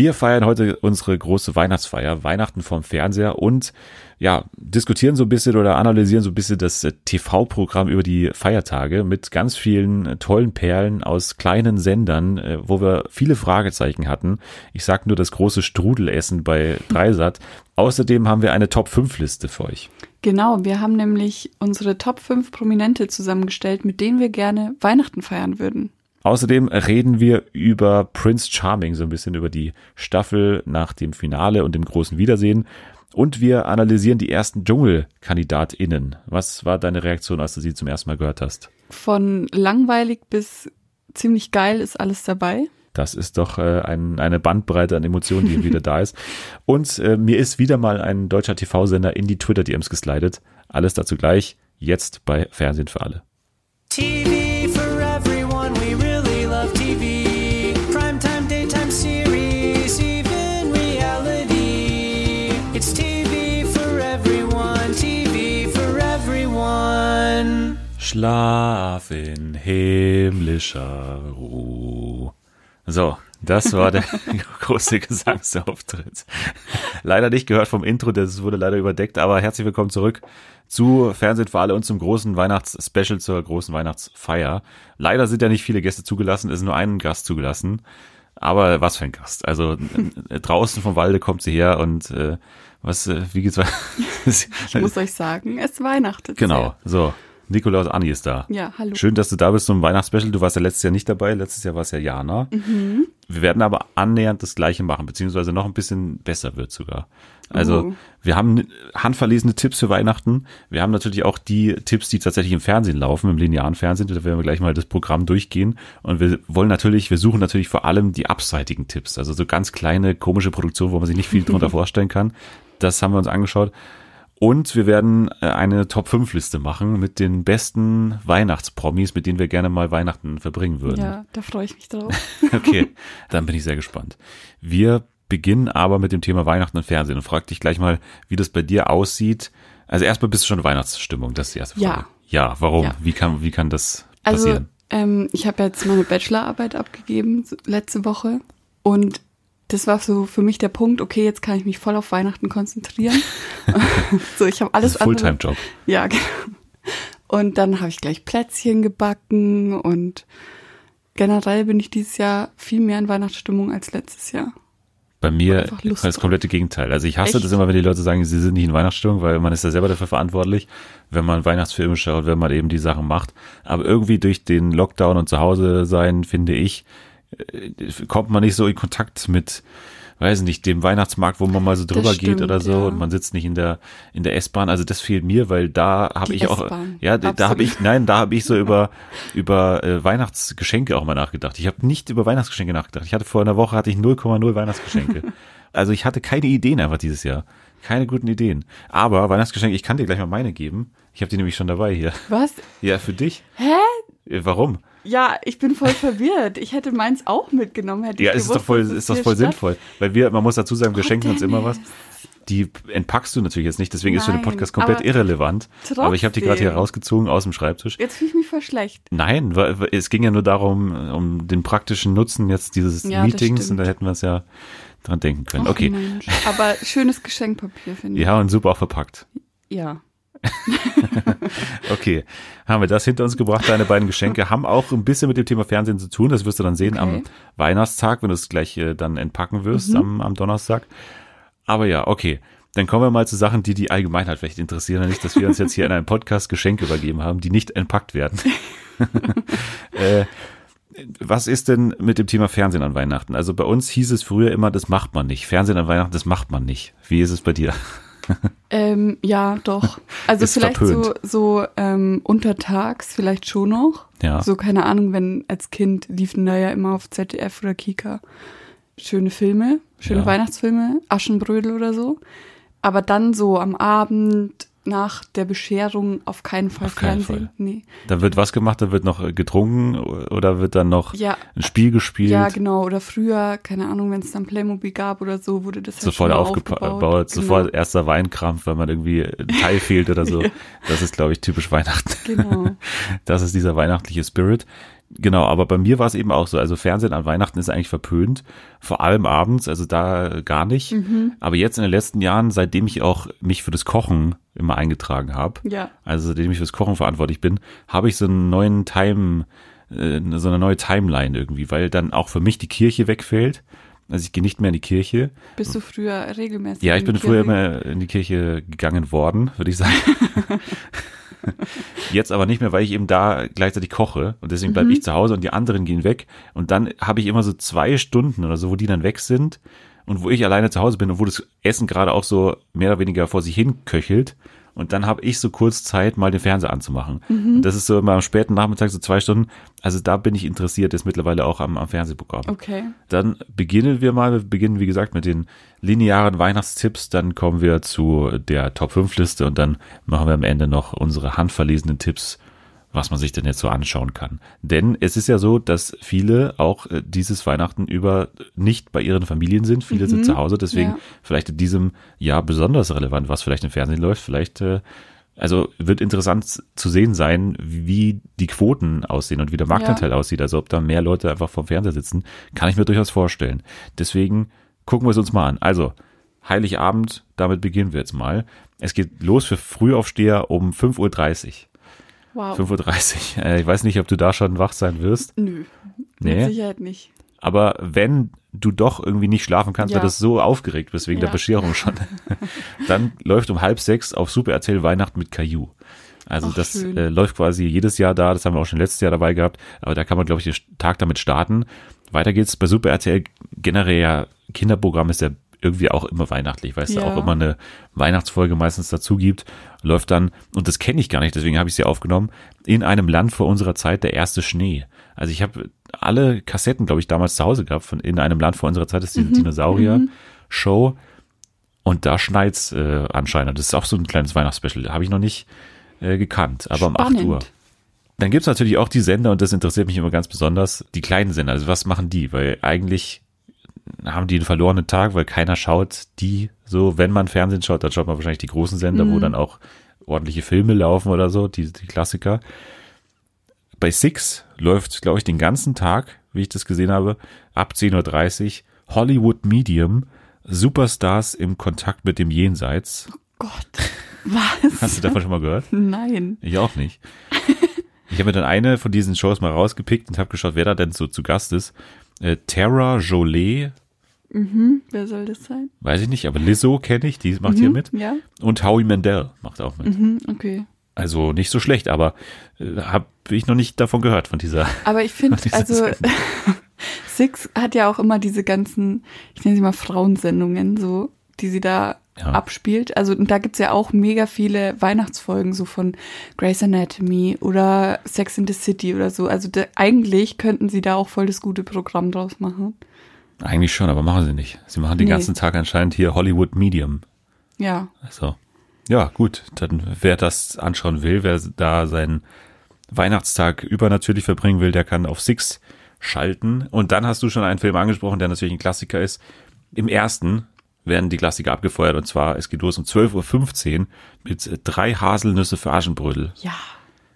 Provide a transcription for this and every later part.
Wir feiern heute unsere große Weihnachtsfeier, Weihnachten vom Fernseher und ja, diskutieren so ein bisschen oder analysieren so ein bisschen das äh, TV-Programm über die Feiertage mit ganz vielen äh, tollen Perlen aus kleinen Sendern, äh, wo wir viele Fragezeichen hatten. Ich sag nur das große Strudelessen bei Dreisat. Außerdem haben wir eine Top-5-Liste für euch. Genau, wir haben nämlich unsere Top 5 Prominente zusammengestellt, mit denen wir gerne Weihnachten feiern würden. Außerdem reden wir über Prince Charming, so ein bisschen über die Staffel nach dem Finale und dem großen Wiedersehen. Und wir analysieren die ersten DschungelkandidatInnen. Was war deine Reaktion, als du sie zum ersten Mal gehört hast? Von langweilig bis ziemlich geil ist alles dabei. Das ist doch äh, ein, eine Bandbreite an Emotionen, die wieder da ist. Und äh, mir ist wieder mal ein deutscher TV-Sender in die Twitter-DMs geslidet. Alles dazu gleich, jetzt bei Fernsehen für alle. TV Schlaf in himmlischer Ruhe. So, das war der große Gesangsauftritt. Leider nicht gehört vom Intro, das wurde leider überdeckt, aber herzlich willkommen zurück zu Fernsehen für alle und zum großen Weihnachtsspecial zur großen Weihnachtsfeier. Leider sind ja nicht viele Gäste zugelassen, es ist nur ein Gast zugelassen. Aber was für ein Gast. Also äh, draußen vom Walde kommt sie her und äh, was, äh, wie geht's weiter? ich muss euch sagen, es weihnachtet. Genau, so. Nikolaus Anni ist da. Ja, hallo. Schön, dass du da bist zum Weihnachtsspecial. Du warst ja letztes Jahr nicht dabei. Letztes Jahr war es ja Jana. Mhm. Wir werden aber annähernd das Gleiche machen, beziehungsweise noch ein bisschen besser wird sogar. Also uh. wir haben handverlesene Tipps für Weihnachten. Wir haben natürlich auch die Tipps, die tatsächlich im Fernsehen laufen, im linearen Fernsehen. Da werden wir gleich mal das Programm durchgehen. Und wir wollen natürlich, wir suchen natürlich vor allem die abseitigen Tipps. Also so ganz kleine, komische Produktionen, wo man sich nicht viel drunter vorstellen kann. Das haben wir uns angeschaut. Und wir werden äh, eine Top-5-Liste machen mit den besten Weihnachtspromis, mit denen wir gerne mal Weihnachten verbringen würden. Ja, da freue ich mich drauf. okay, dann bin ich sehr gespannt. Wir beginnen aber mit dem Thema Weihnachten und Fernsehen und frag dich gleich mal, wie das bei dir aussieht. Also erstmal bist du schon in Weihnachtsstimmung, das ist die erste Frage. Ja. Ja, warum? Ja. Wie kann, wie kann das also, passieren? Also, ähm, ich habe jetzt meine Bachelorarbeit abgegeben letzte Woche und das war so für mich der Punkt, okay, jetzt kann ich mich voll auf Weihnachten konzentrieren. so, ich habe alles Fulltime-Job. Ja, genau. Und dann habe ich gleich Plätzchen gebacken und generell bin ich dieses Jahr viel mehr in Weihnachtsstimmung als letztes Jahr. Bei mir das komplette Gegenteil. Also ich hasse Echt? das immer, wenn die Leute sagen, sie sind nicht in Weihnachtsstimmung, weil man ist ja selber dafür verantwortlich, wenn man Weihnachtsfilme schaut, wenn man eben die Sachen macht. Aber irgendwie durch den Lockdown und zu Hause sein, finde ich, kommt man nicht so in Kontakt mit, weiß nicht, dem Weihnachtsmarkt, wo man mal so drüber stimmt, geht oder so ja. und man sitzt nicht in der in der S-Bahn. Also das fehlt mir, weil da habe ich auch, ja, Absolut. da habe ich, nein, da habe ich so über über äh, Weihnachtsgeschenke auch mal nachgedacht. Ich habe nicht über Weihnachtsgeschenke nachgedacht. Ich hatte vor einer Woche hatte ich 0,0 Weihnachtsgeschenke. also ich hatte keine Ideen einfach dieses Jahr. Keine guten Ideen. Aber Weihnachtsgeschenke, ich kann dir gleich mal meine geben. Ich habe die nämlich schon dabei hier. Was? Ja, für dich. Hä? Äh, warum? Ja, ich bin voll verwirrt. Ich hätte meins auch mitgenommen. Hätte ja, ich ist doch voll, ist doch voll sinnvoll. Weil wir, man muss dazu sagen, wir oh, schenken uns immer was. Die entpackst du natürlich jetzt nicht, deswegen Nein, ist für den Podcast komplett irrelevant. Trotzdem. Aber ich habe die gerade hier rausgezogen aus dem Schreibtisch. Jetzt fühle ich mich voll schlecht. Nein, weil, es ging ja nur darum, um den praktischen Nutzen jetzt dieses ja, Meetings und da hätten wir es ja dran denken können. Och, okay. Mensch. Aber schönes Geschenkpapier, finde ich. Ja, und super auch verpackt. Ja. okay, haben wir das hinter uns gebracht. Deine beiden Geschenke haben auch ein bisschen mit dem Thema Fernsehen zu tun. Das wirst du dann sehen okay. am Weihnachtstag, wenn du es gleich äh, dann entpacken wirst mhm. am, am Donnerstag. Aber ja, okay. Dann kommen wir mal zu Sachen, die die Allgemeinheit vielleicht interessieren. Nicht, dass wir uns jetzt hier in einem Podcast Geschenke übergeben haben, die nicht entpackt werden. äh, was ist denn mit dem Thema Fernsehen an Weihnachten? Also bei uns hieß es früher immer, das macht man nicht. Fernsehen an Weihnachten, das macht man nicht. Wie ist es bei dir? ähm, ja, doch. Also ist vielleicht verpönt. so, so ähm, untertags vielleicht schon noch. Ja. So, keine Ahnung, wenn als Kind liefen da ja immer auf ZDF oder Kika schöne Filme, schöne ja. Weihnachtsfilme, Aschenbrödel oder so. Aber dann so am Abend nach der Bescherung auf keinen Fall auf keinen Fernsehen. Fall. Nee. Da wird was gemacht, da wird noch äh, getrunken oder wird dann noch ja. ein Spiel gespielt? Ja, genau. Oder früher, keine Ahnung, wenn es dann Playmobil gab oder so, wurde das halt sofort aufgebaut. Genau. Sofort erster Weinkrampf, weil man irgendwie ein Teil fehlt oder so. ja. Das ist, glaube ich, typisch Weihnachten. Genau. Das ist dieser weihnachtliche Spirit. Genau, aber bei mir war es eben auch so. Also Fernsehen an Weihnachten ist eigentlich verpönt, vor allem abends, also da gar nicht. Mhm. Aber jetzt in den letzten Jahren, seitdem ich auch mich für das Kochen immer eingetragen habe, ja. also seitdem ich fürs Kochen verantwortlich bin, habe ich so einen neuen Time, äh, so eine neue Timeline irgendwie, weil dann auch für mich die Kirche wegfällt. Also ich gehe nicht mehr in die Kirche. Bist du früher regelmäßig? Ja, ich bin früher immer in die Kirche gegangen worden, würde ich sagen. Jetzt aber nicht mehr, weil ich eben da gleichzeitig koche und deswegen bleibe mhm. ich zu Hause und die anderen gehen weg und dann habe ich immer so zwei Stunden oder so, wo die dann weg sind und wo ich alleine zu Hause bin und wo das Essen gerade auch so mehr oder weniger vor sich hin köchelt und dann habe ich so kurz Zeit, mal den Fernseher anzumachen. Mhm. Das ist so immer am späten Nachmittag, so zwei Stunden. Also da bin ich interessiert, ist mittlerweile auch am, am Fernsehprogramm. Okay. Dann beginnen wir mal, wir beginnen wie gesagt mit den linearen Weihnachtstipps, dann kommen wir zu der Top 5 Liste und dann machen wir am Ende noch unsere handverlesenen Tipps was man sich denn jetzt so anschauen kann. Denn es ist ja so, dass viele auch äh, dieses Weihnachten über nicht bei ihren Familien sind. Viele mhm, sind zu Hause, deswegen ja. vielleicht in diesem Jahr besonders relevant, was vielleicht im Fernsehen läuft. Vielleicht, äh, also wird interessant zu sehen sein, wie die Quoten aussehen und wie der Marktanteil ja. aussieht. Also ob da mehr Leute einfach vom Fernseher sitzen, kann ich mir durchaus vorstellen. Deswegen gucken wir es uns mal an. Also, Heiligabend, damit beginnen wir jetzt mal. Es geht los für Frühaufsteher um 5.30 Uhr. Wow. 5.30 Uhr. Äh, ich weiß nicht, ob du da schon wach sein wirst. Nö. Nee. Mit Sicherheit nicht. Aber wenn du doch irgendwie nicht schlafen kannst, ja. weil du so aufgeregt bist wegen ja. der Bescherung schon, dann läuft um halb sechs auf Super RTL Weihnachten mit Caillou. Also Ach, das äh, läuft quasi jedes Jahr da, das haben wir auch schon letztes Jahr dabei gehabt, aber da kann man, glaube ich, den Tag damit starten. Weiter geht's bei Super RTL generell ja, Kinderprogramm ist ja irgendwie auch immer weihnachtlich, weil es ja. da auch immer eine Weihnachtsfolge meistens dazu gibt, läuft dann, und das kenne ich gar nicht, deswegen habe ich sie aufgenommen, in einem Land vor unserer Zeit der erste Schnee. Also ich habe alle Kassetten, glaube ich, damals zu Hause gehabt von in einem Land vor unserer Zeit, das ist die mhm. Dinosaurier-Show. Und da schneit's äh, anscheinend. Das ist auch so ein kleines Weihnachtsspecial. Habe ich noch nicht äh, gekannt, aber Spannend. um 8 Uhr. Dann gibt's natürlich auch die Sender, und das interessiert mich immer ganz besonders, die kleinen Sender. Also was machen die? Weil eigentlich haben die einen verlorenen Tag, weil keiner schaut die so, wenn man Fernsehen schaut, dann schaut man wahrscheinlich die großen Sender, mhm. wo dann auch ordentliche Filme laufen oder so, die, die Klassiker. Bei Six läuft, glaube ich, den ganzen Tag, wie ich das gesehen habe, ab 10.30 Uhr Hollywood Medium, Superstars im Kontakt mit dem Jenseits. Oh Gott, was? Hast du davon schon mal gehört? Nein. Ich auch nicht. Ich habe mir dann eine von diesen Shows mal rausgepickt und habe geschaut, wer da denn so zu Gast ist. Äh, Tara Jolie. Mhm, wer soll das sein? Weiß ich nicht, aber Lizzo kenne ich, die macht mhm, hier mit. Ja. Und Howie Mandel macht auch mit. Mhm, okay. Also nicht so schlecht, aber äh, habe ich noch nicht davon gehört von dieser. Aber ich finde, also Six hat ja auch immer diese ganzen, ich nenne sie mal Frauensendungen, so, die sie da ja. abspielt. Also und da gibt's ja auch mega viele Weihnachtsfolgen, so von Grey's Anatomy oder Sex in the City oder so. Also da, eigentlich könnten sie da auch voll das gute Programm draus machen. Eigentlich schon, aber machen sie nicht. Sie machen den nee. ganzen Tag anscheinend hier Hollywood Medium. Ja. Also, ja, gut. Dann, wer das anschauen will, wer da seinen Weihnachtstag übernatürlich verbringen will, der kann auf Six schalten. Und dann hast du schon einen Film angesprochen, der natürlich ein Klassiker ist. Im ersten werden die Klassiker abgefeuert und zwar, es geht los um 12.15 Uhr mit drei Haselnüsse für Aschenbrödel. Ja.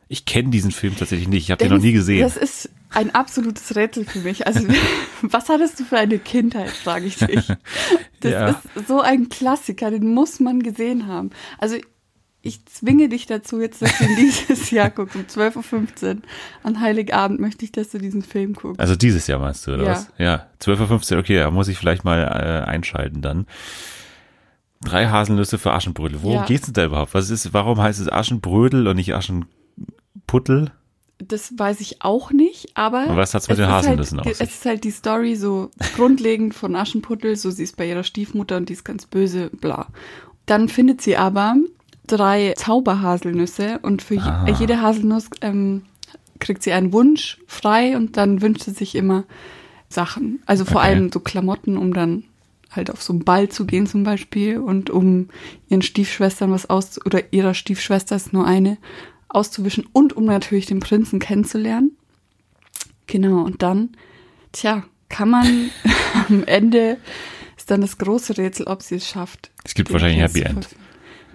Ich kenne diesen Film tatsächlich nicht, ich habe den noch nie gesehen. Das ist ein absolutes Rätsel für mich. Also, was hattest du für eine Kindheit, frage ich dich. Das ja. ist so ein Klassiker, den muss man gesehen haben. Also, ich zwinge dich dazu, jetzt, dass du ihn dieses Jahr guckst, um 12.15 Uhr. An Heiligabend möchte ich, dass du diesen Film guckst. Also dieses Jahr meinst du, oder ja. was? Ja, 12.15 Uhr, okay, da muss ich vielleicht mal äh, einschalten dann. Drei Haselnüsse für Aschenbrödel. Worum ja. geht's denn da überhaupt? Was ist, warum heißt es Aschenbrödel und nicht Aschenputtel? Das weiß ich auch nicht, aber. Und was hat's mit den Haselnüssen halt, aus? Es ist halt die Story so grundlegend von Aschenputtel, so sie ist bei ihrer Stiefmutter und die ist ganz böse, bla. Dann findet sie aber drei Zauberhaselnüsse und für ah. jede Haselnuss ähm, kriegt sie einen Wunsch frei und dann wünscht sie sich immer Sachen. Also vor okay. allem so Klamotten, um dann halt auf so einen Ball zu gehen zum Beispiel und um ihren Stiefschwestern was aus oder ihrer Stiefschwester ist nur eine auszuwischen und um natürlich den Prinzen kennenzulernen. Genau, und dann, tja, kann man am Ende ist dann das große Rätsel, ob sie es schafft. Es gibt wahrscheinlich ein Happy End.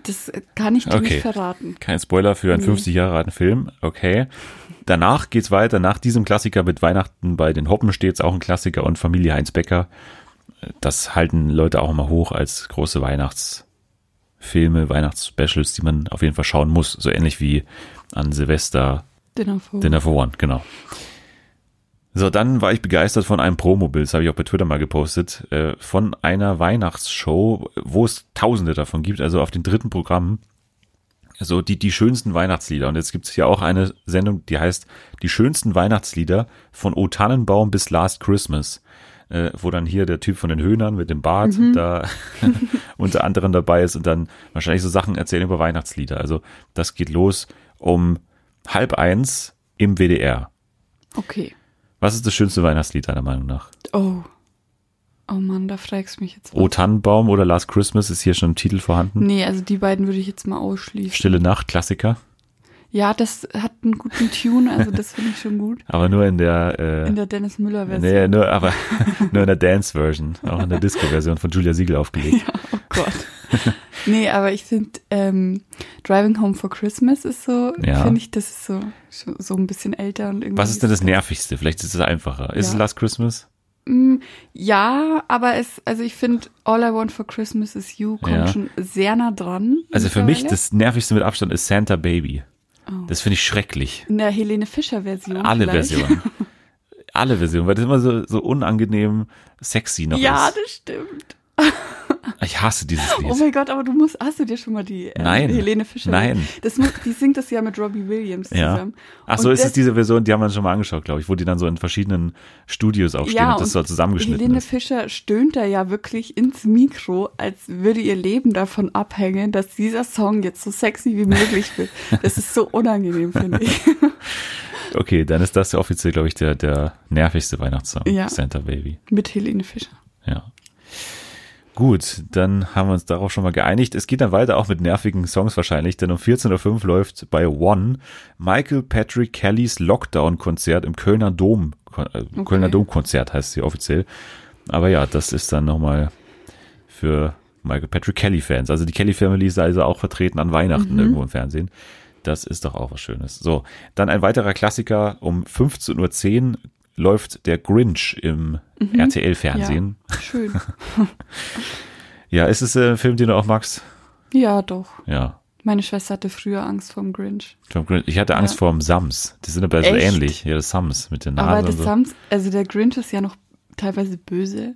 Das kann ich dir okay. nicht verraten. Kein Spoiler für einen nee. 50 Jahre alten Film. Okay. Danach geht's weiter. Nach diesem Klassiker mit Weihnachten bei den Hoppen steht's auch ein Klassiker und Familie Heinz Becker. Das halten Leute auch immer hoch als große Weihnachtsfilme, Weihnachtsspecials, die man auf jeden Fall schauen muss. So ähnlich wie an Silvester Dinner for, Dinner for One, genau. So, dann war ich begeistert von einem Promobild, das habe ich auch bei Twitter mal gepostet, äh, von einer Weihnachtsshow, wo es tausende davon gibt, also auf den dritten Programm, so die, die schönsten Weihnachtslieder. Und jetzt gibt es hier auch eine Sendung, die heißt Die schönsten Weihnachtslieder von O Tannenbaum bis Last Christmas. Äh, wo dann hier der Typ von den Höhnern mit dem Bart mhm. da unter anderem dabei ist und dann wahrscheinlich so Sachen erzählen über Weihnachtslieder. Also das geht los um halb eins im WDR. Okay. Was ist das schönste Weihnachtslied deiner Meinung nach? Oh. Oh Mann, da fragst du mich jetzt. Was. O Tannenbaum oder Last Christmas ist hier schon im Titel vorhanden? Nee, also die beiden würde ich jetzt mal ausschließen. Stille Nacht, Klassiker? Ja, das hat einen guten Tune, also das finde ich schon gut. aber nur in der äh, in der Dennis Müller Version. Nee, nur aber nur in der Dance Version, auch in der Disco Version von Julia Siegel aufgelegt. Ja, oh Gott. nee, aber ich finde ähm, Driving Home for Christmas ist so, ja. finde ich, das ist so so ein bisschen älter und irgendwie. Was ist denn das nervigste? Vielleicht ist es einfacher. Ist ja. es Last Christmas? Mm, ja, aber es, also ich finde, All I Want for Christmas is You kommt ja. schon sehr nah dran. Also für mich das nervigste mit Abstand ist Santa Baby. Oh. Das finde ich schrecklich. In der Helene Fischer Version. Alle vielleicht. Versionen. Alle Versionen, weil das immer so, so unangenehm sexy noch ja, ist. Ja, das stimmt. Ich hasse dieses Lied. Oh mein Gott, aber du musst, hast du dir schon mal die äh, nein, Helene Fischer? Nein. Das, die singt das ja mit Robbie Williams ja. zusammen. Ach so, und ist es diese Version, die haben wir schon mal angeschaut, glaube ich, wo die dann so in verschiedenen Studios auch stehen ja, und das so zusammengeschnitten Helene ist. Fischer stöhnt da ja wirklich ins Mikro, als würde ihr Leben davon abhängen, dass dieser Song jetzt so sexy wie möglich wird. Das ist so unangenehm, finde ich. Okay, dann ist das offiziell, glaube ich, der, der nervigste Weihnachtssong, ja. Santa Baby. Mit Helene Fischer. Ja. Gut, dann haben wir uns darauf schon mal geeinigt. Es geht dann weiter auch mit nervigen Songs wahrscheinlich, denn um 14.05 Uhr läuft bei One Michael Patrick Kellys Lockdown-Konzert im Kölner Dom. Äh, okay. Kölner Dom-Konzert heißt sie offiziell. Aber ja, das ist dann nochmal für Michael Patrick Kelly-Fans. Also die Kelly-Family ist also auch vertreten an Weihnachten mhm. irgendwo im Fernsehen. Das ist doch auch was Schönes. So, dann ein weiterer Klassiker um 15.10 Uhr läuft der Grinch im mhm. RTL-Fernsehen. Ja, schön. ja, ist es äh, ein Film, den du auch magst? Ja, doch. Ja. Meine Schwester hatte früher Angst vorm Grinch. Vom Grinch. Ich hatte Angst ja. vor dem Sams. Die sind aber so ähnlich. Ja, das Sams mit den Nasen. Aber das so. Sams, also der Grinch ist ja noch teilweise böse.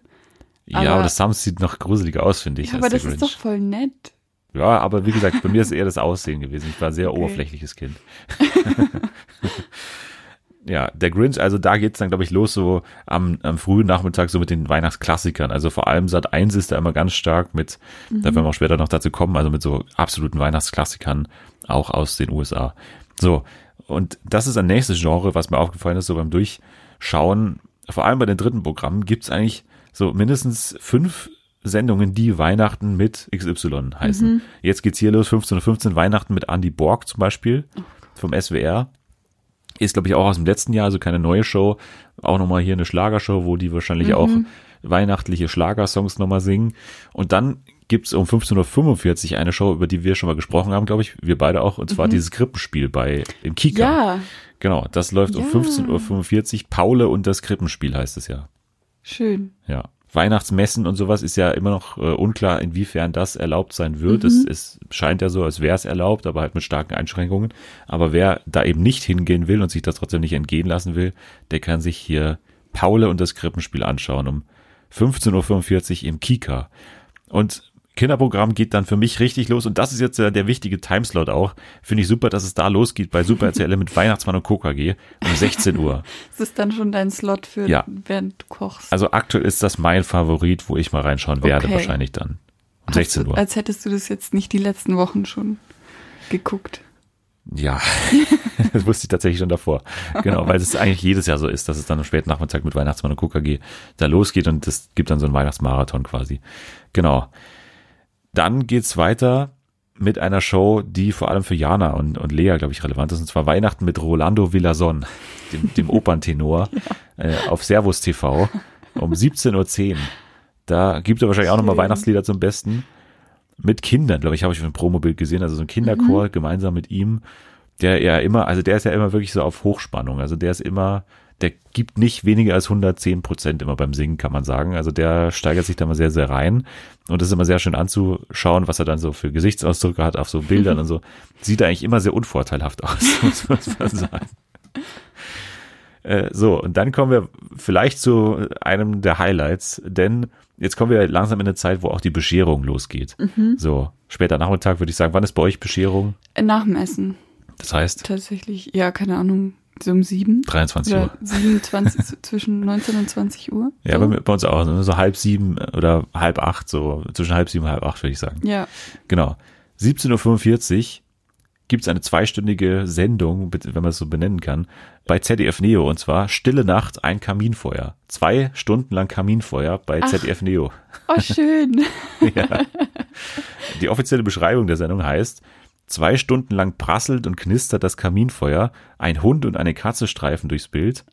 Ja, aber, aber das Sams sieht noch gruseliger aus, finde ich. Ja, aber das ist doch voll nett. Ja, aber wie gesagt, bei mir ist eher das Aussehen gewesen. Ich war ein sehr okay. oberflächliches Kind. ja, der Grinch, also da geht's dann, glaube ich, los so am, am frühen Nachmittag so mit den Weihnachtsklassikern. Also vor allem Sat 1 ist da immer ganz stark mit, mhm. da werden wir auch später noch dazu kommen, also mit so absoluten Weihnachtsklassikern, auch aus den USA. So, und das ist ein nächstes Genre, was mir aufgefallen ist, so beim Durchschauen, vor allem bei den dritten Programmen, gibt's eigentlich so mindestens fünf Sendungen, die Weihnachten mit XY heißen. Mhm. Jetzt geht's hier los, 15.15 Uhr Weihnachten mit Andy Borg zum Beispiel vom SWR. Ist, glaube ich, auch aus dem letzten Jahr, also keine neue Show. Auch nochmal hier eine Schlagershow, wo die wahrscheinlich mhm. auch weihnachtliche Schlagersongs nochmal singen. Und dann gibt's um 15.45 Uhr eine Show, über die wir schon mal gesprochen haben, glaube ich, wir beide auch, und zwar mhm. dieses Krippenspiel bei im Kika. Ja. Genau, das läuft ja. um 15.45 Uhr. Paule und das Krippenspiel heißt es ja. Schön. Ja. Weihnachtsmessen und sowas ist ja immer noch äh, unklar, inwiefern das erlaubt sein wird. Mhm. Es, es scheint ja so, als wäre es erlaubt, aber halt mit starken Einschränkungen. Aber wer da eben nicht hingehen will und sich das trotzdem nicht entgehen lassen will, der kann sich hier Paule und das Krippenspiel anschauen um 15.45 Uhr im Kika. Und Kinderprogramm geht dann für mich richtig los und das ist jetzt äh, der wichtige Timeslot auch. Finde ich super, dass es da losgeht bei Super RTL mit Weihnachtsmann und KKG um 16 Uhr. Ist das dann schon dein Slot für ja. während du kochst? Also aktuell ist das mein Favorit, wo ich mal reinschauen werde, okay. wahrscheinlich dann. Um 16 Uhr. als hättest du das jetzt nicht die letzten Wochen schon geguckt. Ja, das wusste ich tatsächlich schon davor. Genau, weil es eigentlich jedes Jahr so ist, dass es dann am späten Nachmittag mit Weihnachtsmann und KKG da losgeht und es gibt dann so einen Weihnachtsmarathon quasi. Genau. Dann geht's weiter mit einer Show, die vor allem für Jana und, und Lea, glaube ich, relevant ist, und zwar Weihnachten mit Rolando Villason, dem, dem Operntenor, ja. äh, auf Servus TV um 17.10 Uhr. Da gibt er wahrscheinlich auch nochmal Weihnachtslieder zum Besten. mit Kindern, glaube ich, habe ich auf dem Promobild gesehen, also so ein Kinderchor mhm. gemeinsam mit ihm, der ja immer, also der ist ja immer wirklich so auf Hochspannung, also der ist immer, der gibt nicht weniger als 110 Prozent immer beim Singen, kann man sagen. Also der steigert sich da mal sehr, sehr rein. Und das ist immer sehr schön anzuschauen, was er dann so für Gesichtsausdrücke hat auf so Bildern und so. Sieht eigentlich immer sehr unvorteilhaft aus, muss man sagen. Äh, so, und dann kommen wir vielleicht zu einem der Highlights, denn jetzt kommen wir langsam in eine Zeit, wo auch die Bescherung losgeht. Mhm. So, später Nachmittag würde ich sagen, wann ist bei euch Bescherung? Nach dem Essen. Das heißt? Tatsächlich, ja, keine Ahnung, so um sieben. 23 Uhr. 27, zwischen 19 und 20 Uhr. Ja, so. bei, bei, uns auch, so halb sieben oder halb acht, so zwischen halb sieben und halb acht, würde ich sagen. Ja. Genau. 17.45 Uhr gibt es eine zweistündige Sendung, wenn man es so benennen kann, bei ZDF Neo und zwar Stille Nacht, ein Kaminfeuer. Zwei Stunden lang Kaminfeuer bei Ach, ZDF Neo. Oh, schön. ja. Die offizielle Beschreibung der Sendung heißt, Zwei Stunden lang prasselt und knistert das Kaminfeuer, ein Hund und eine Katze streifen durchs Bild.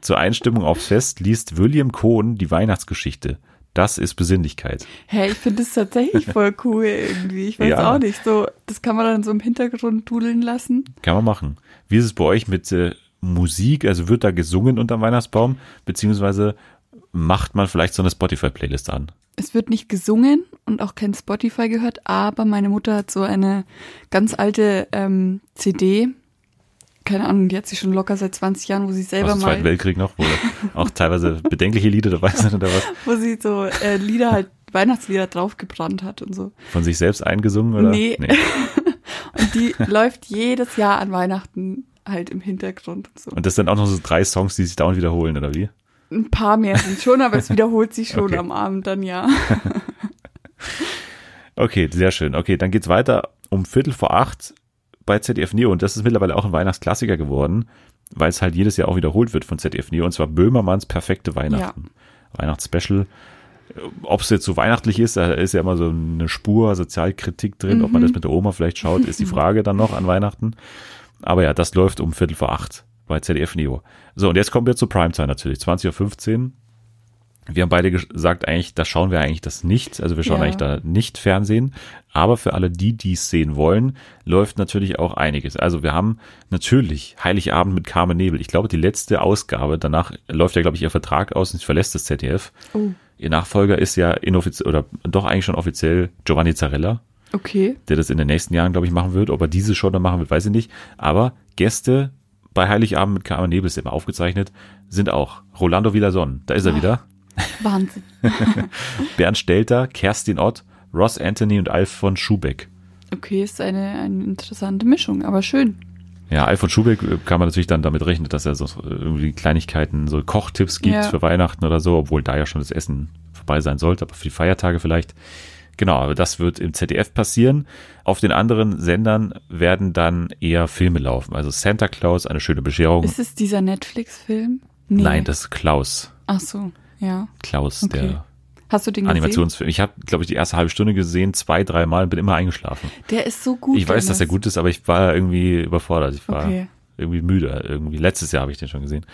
Zur Einstimmung aufs Fest liest William Cohn die Weihnachtsgeschichte. Das ist Besinnlichkeit. Hey, ich finde das tatsächlich voll cool irgendwie. Ich weiß ja. auch nicht. So, das kann man dann so im Hintergrund dudeln lassen. Kann man machen. Wie ist es bei euch mit äh, Musik? Also wird da gesungen unterm Weihnachtsbaum? Beziehungsweise macht man vielleicht so eine Spotify-Playlist an? Es wird nicht gesungen und auch kein Spotify gehört, aber meine Mutter hat so eine ganz alte ähm, CD, keine Ahnung, die hat sie schon locker seit 20 Jahren, wo sie selber Aus dem mal. Zweiten Weltkrieg noch, wo auch teilweise bedenkliche Lieder dabei sind oder was? Wo sie so äh, Lieder halt, Weihnachtslieder draufgebrannt hat und so. Von sich selbst eingesungen oder? Nee. nee. und die läuft jedes Jahr an Weihnachten halt im Hintergrund und so. Und das sind auch noch so drei Songs, die sich dauernd wiederholen, oder wie? Ein paar mehr sind schon, aber es wiederholt sich schon okay. am Abend dann, ja. okay, sehr schön. Okay, dann geht's weiter um Viertel vor acht bei ZDF Neo und das ist mittlerweile auch ein Weihnachtsklassiker geworden, weil es halt jedes Jahr auch wiederholt wird von ZDF Neo und zwar Böhmermanns perfekte Weihnachten. Ja. Weihnachtsspecial. Ob es jetzt so weihnachtlich ist, da ist ja immer so eine Spur Sozialkritik drin, mhm. ob man das mhm. mit der Oma vielleicht schaut, ist die Frage dann noch an Weihnachten. Aber ja, das läuft um Viertel vor acht bei ZDF Neo. So, und jetzt kommen wir zur Primetime natürlich, 20.15 Uhr. Wir haben beide gesagt, eigentlich, da schauen wir eigentlich das nicht. Also wir schauen ja. eigentlich da nicht Fernsehen. Aber für alle, die dies sehen wollen, läuft natürlich auch einiges. Also wir haben natürlich Heiligabend mit Carmen Nebel. Ich glaube, die letzte Ausgabe, danach läuft ja, glaube ich, ihr Vertrag aus und sie verlässt das ZDF. Oh. Ihr Nachfolger ist ja inoffiziell oder doch eigentlich schon offiziell Giovanni Zarella. Okay. Der das in den nächsten Jahren, glaube ich, machen wird. Ob er diese schon dann machen wird, weiß ich nicht. Aber Gäste bei Heiligabend mit Carmen Nebel ist immer aufgezeichnet, sind auch Rolando Villason, da ist er oh, wieder. Wahnsinn. Bernd Stelter, Kerstin Ott, Ross Anthony und Alf von Schubeck. Okay, ist eine, eine interessante Mischung, aber schön. Ja, Alf von Schubeck äh, kann man natürlich dann damit rechnen, dass er so irgendwie Kleinigkeiten, so Kochtipps gibt ja. für Weihnachten oder so, obwohl da ja schon das Essen vorbei sein sollte, aber für die Feiertage vielleicht. Genau, aber das wird im ZDF passieren. Auf den anderen Sendern werden dann eher Filme laufen. Also Santa Claus, eine schöne Bescherung. Ist es dieser Netflix-Film? Nee. Nein, das ist Klaus. Ach so, ja. Klaus, okay. der Hast du den Animationsfilm. Ich habe, glaube ich, die erste halbe Stunde gesehen, zwei, drei Mal und bin immer eingeschlafen. Der ist so gut. Ich weiß, dass er gut ist, aber ich war irgendwie überfordert. Ich war okay. irgendwie müde. Irgendwie letztes Jahr habe ich den schon gesehen.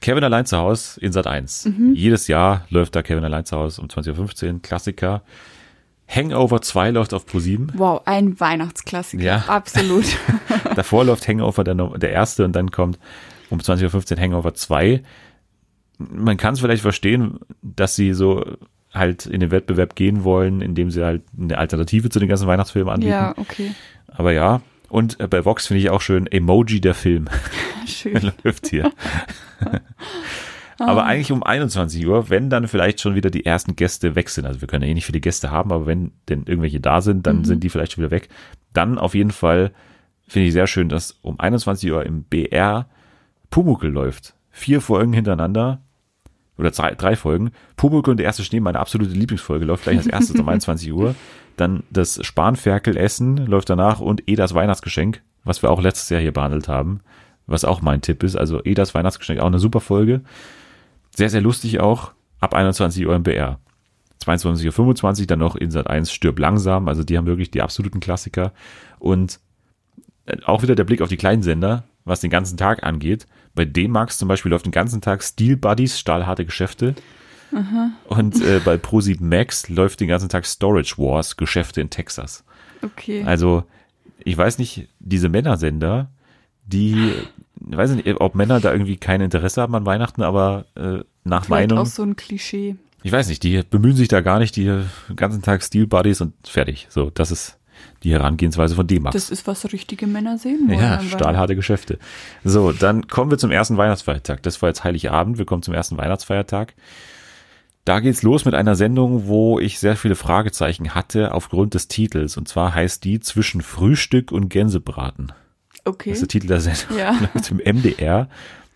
Kevin allein zu Hause in Sat 1. Mhm. Jedes Jahr läuft da Kevin allein zu Hause um 20.15 Uhr. Klassiker. Hangover 2 läuft auf Pro7. Wow, ein Weihnachtsklassiker. Ja. Absolut. Davor läuft Hangover der, der erste und dann kommt um 20.15 Uhr Hangover 2. Man kann es vielleicht verstehen, dass sie so halt in den Wettbewerb gehen wollen, indem sie halt eine Alternative zu den ganzen Weihnachtsfilmen anbieten. Ja, okay. Aber ja, und bei Vox finde ich auch schön Emoji der Film. Schön. läuft hier. Aber ah. eigentlich um 21 Uhr, wenn dann vielleicht schon wieder die ersten Gäste weg sind. Also wir können ja eh nicht viele Gäste haben, aber wenn denn irgendwelche da sind, dann mhm. sind die vielleicht schon wieder weg. Dann auf jeden Fall finde ich sehr schön, dass um 21 Uhr im BR Pumukel läuft. Vier Folgen hintereinander oder drei, drei Folgen. Pumukel und der erste Schnee, meine absolute Lieblingsfolge, läuft gleich als erstes um 21 Uhr. Dann das Spanferkel-Essen läuft danach und Edas Weihnachtsgeschenk, was wir auch letztes Jahr hier behandelt haben, was auch mein Tipp ist. Also Edas Weihnachtsgeschenk, auch eine super Folge. Sehr, sehr lustig auch. Ab 21 Uhr im BR. 22.25 Uhr dann noch in Sat 1 Stirb langsam. Also die haben wirklich die absoluten Klassiker. Und äh, auch wieder der Blick auf die kleinen Sender, was den ganzen Tag angeht. Bei D-Max zum Beispiel läuft den ganzen Tag Steel Buddies, stahlharte Geschäfte. Aha. Und äh, bei Pro7 Max läuft den ganzen Tag Storage Wars, Geschäfte in Texas. Okay. Also, ich weiß nicht, diese Männersender, die, weiß nicht, ob Männer da irgendwie kein Interesse haben an Weihnachten, aber äh, nach Vielleicht Meinung. auch so ein Klischee. Ich weiß nicht, die bemühen sich da gar nicht, die den ganzen Tag Steel Buddies und fertig. So, das ist die Herangehensweise von D-Max. Das ist, was richtige Männer sehen wollen. Ja, stahlharte Geschäfte. So, dann kommen wir zum ersten Weihnachtsfeiertag. Das war jetzt Heiligabend. Wir kommen zum ersten Weihnachtsfeiertag. Da geht's los mit einer Sendung, wo ich sehr viele Fragezeichen hatte aufgrund des Titels. Und zwar heißt die Zwischen Frühstück und Gänsebraten. Okay. Das ist der Titel der Sendung. Ja. Im MDR.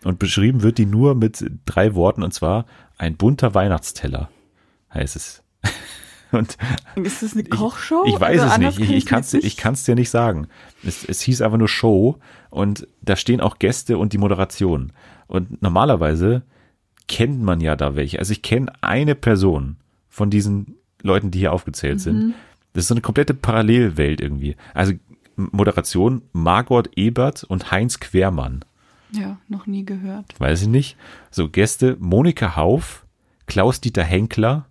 Und beschrieben wird die nur mit drei Worten und zwar ein bunter Weihnachtsteller heißt es. Und ist das eine Kochshow? Ich, ich weiß es nicht. Ich, ich kann es ich kann's dir nicht sagen. Es, es hieß einfach nur Show und da stehen auch Gäste und die Moderation. Und normalerweise kennt man ja da welche. Also ich kenne eine Person von diesen Leuten, die hier aufgezählt mhm. sind. Das ist so eine komplette Parallelwelt irgendwie. Also Moderation Margot Ebert und Heinz Quermann. Ja, noch nie gehört. Weiß ich nicht. So Gäste Monika Hauf, Klaus-Dieter Henkler,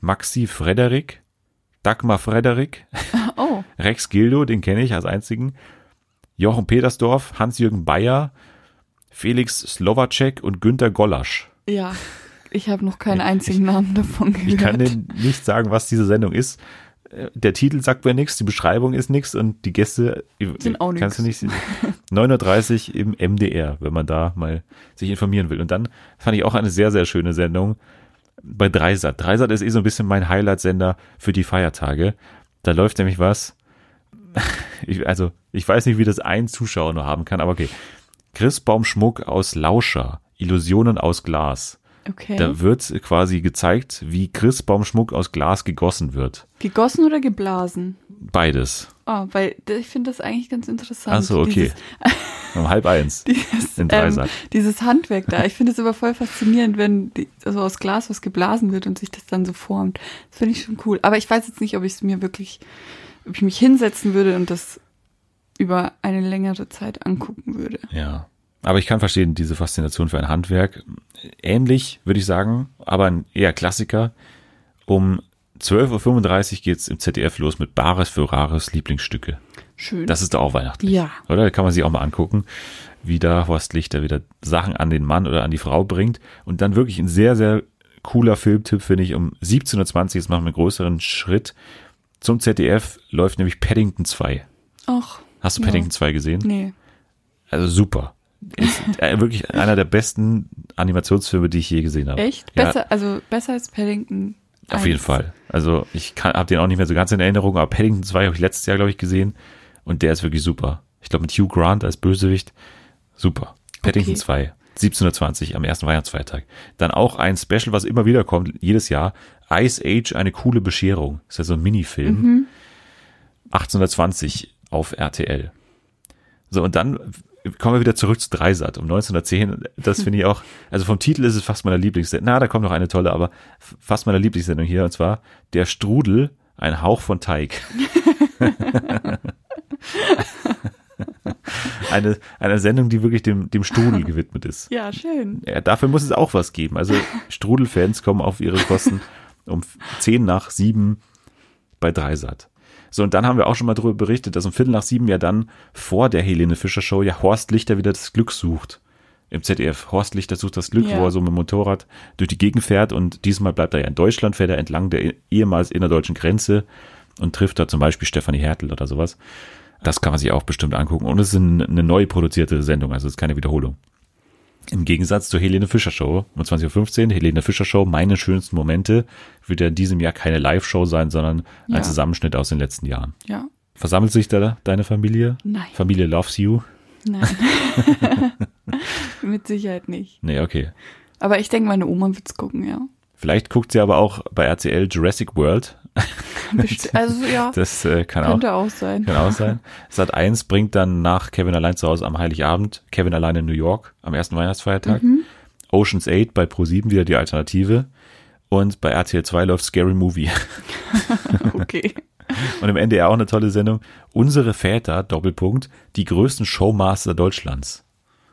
Maxi Frederik, Dagmar Frederik, oh. Rex Gildo, den kenne ich als einzigen, Jochen Petersdorf, Hans-Jürgen Bayer, Felix Slowacek und Günter Gollasch. Ja, ich habe noch keinen einzigen Namen davon gehört. Ich kann dir nicht sagen, was diese Sendung ist. Der Titel sagt mir nichts, die Beschreibung ist nichts und die Gäste sind auch kannst nix. du nicht. 9.30 im MDR, wenn man da mal sich informieren will. Und dann fand ich auch eine sehr, sehr schöne Sendung bei Dreisat. Dreisat ist eh so ein bisschen mein Highlight-Sender für die Feiertage. Da läuft nämlich was. Ich, also, ich weiß nicht, wie das ein Zuschauer nur haben kann, aber okay. Christbaumschmuck aus Lauscher. Illusionen aus Glas. Okay. Da wird quasi gezeigt, wie Christbaumschmuck aus Glas gegossen wird. Gegossen oder geblasen? Beides. Oh, weil ich finde das eigentlich ganz interessant. Ach so, okay. um halb eins. Dieses, in ähm, dieses Handwerk da. Ich finde es aber voll faszinierend, wenn die, also aus Glas was geblasen wird und sich das dann so formt. Das finde ich schon cool. Aber ich weiß jetzt nicht, ob ich es mir wirklich, ob ich mich hinsetzen würde und das über eine längere Zeit angucken würde. Ja. Aber ich kann verstehen, diese Faszination für ein Handwerk. Ähnlich, würde ich sagen, aber ein eher Klassiker. Um 12.35 Uhr geht's im ZDF los mit Bares für Rares Lieblingsstücke. Schön. Das ist doch auch weihnachtlich. Ja. Oder? Da kann man sich auch mal angucken, wie da Horst Lichter wieder Sachen an den Mann oder an die Frau bringt. Und dann wirklich ein sehr, sehr cooler Filmtipp, finde ich, um 17.20 Uhr, jetzt machen wir einen größeren Schritt. Zum ZDF läuft nämlich Paddington 2. Ach. Hast du ja. Paddington 2 gesehen? Nee. Also super. Ist äh, wirklich einer der besten Animationsfilme, die ich je gesehen habe. Echt? Ja. Besser, also besser als Paddington auf jeden Fall. Also ich habe den auch nicht mehr so ganz in Erinnerung, aber Paddington 2 habe ich letztes Jahr, glaube ich, gesehen. Und der ist wirklich super. Ich glaube mit Hugh Grant als Bösewicht. Super. Paddington okay. 2. 1720 am ersten Weihnachtsfeiertag. Dann auch ein Special, was immer wieder kommt, jedes Jahr. Ice Age, eine coole Bescherung. Das ist ja so ein Minifilm. Mhm. 1820 auf RTL. So, und dann kommen wir wieder zurück zu Dreisat um 1910. Das finde ich auch, also vom Titel ist es fast meiner Lieblingssendung. Na, da kommt noch eine tolle, aber fast meiner Lieblingssendung hier, und zwar Der Strudel, ein Hauch von Teig. eine, eine Sendung, die wirklich dem, dem Strudel gewidmet ist. Ja, schön. Ja, dafür muss es auch was geben. Also Strudelfans kommen auf ihre Kosten um 10 nach 7 bei Dreisat. So, und dann haben wir auch schon mal darüber berichtet, dass um Viertel nach sieben ja dann vor der Helene Fischer Show ja Horst Lichter wieder das Glück sucht. Im ZDF. Horst Lichter sucht das Glück, ja. wo er so mit dem Motorrad durch die Gegend fährt und diesmal bleibt er ja in Deutschland, fährt er entlang der ehemals innerdeutschen Grenze und trifft da zum Beispiel Stefanie Hertel oder sowas. Das kann man sich auch bestimmt angucken. Und es ist eine neu produzierte Sendung, also es ist keine Wiederholung. Im Gegensatz zur Helene Fischer Show um 20.15 Uhr, Helene Fischer Show, meine schönsten Momente, wird ja in diesem Jahr keine Live-Show sein, sondern ein ja. Zusammenschnitt aus den letzten Jahren. Ja. Versammelt sich da deine Familie? Nein. Familie loves you? Nein. Mit Sicherheit nicht. Nee, okay. Aber ich denke, meine Oma wird's gucken, ja. Vielleicht guckt sie aber auch bei RCL Jurassic World. also ja. Das äh, kann könnte auch, auch sein. Kann auch sein. Sat 1 bringt dann nach Kevin allein zu Hause am Heiligabend Kevin allein in New York am ersten Weihnachtsfeiertag. Mhm. Oceans 8 bei Pro7 wieder die Alternative. Und bei RTL 2 läuft Scary Movie. okay. Und im NDR auch eine tolle Sendung. Unsere Väter, Doppelpunkt, die größten Showmaster Deutschlands.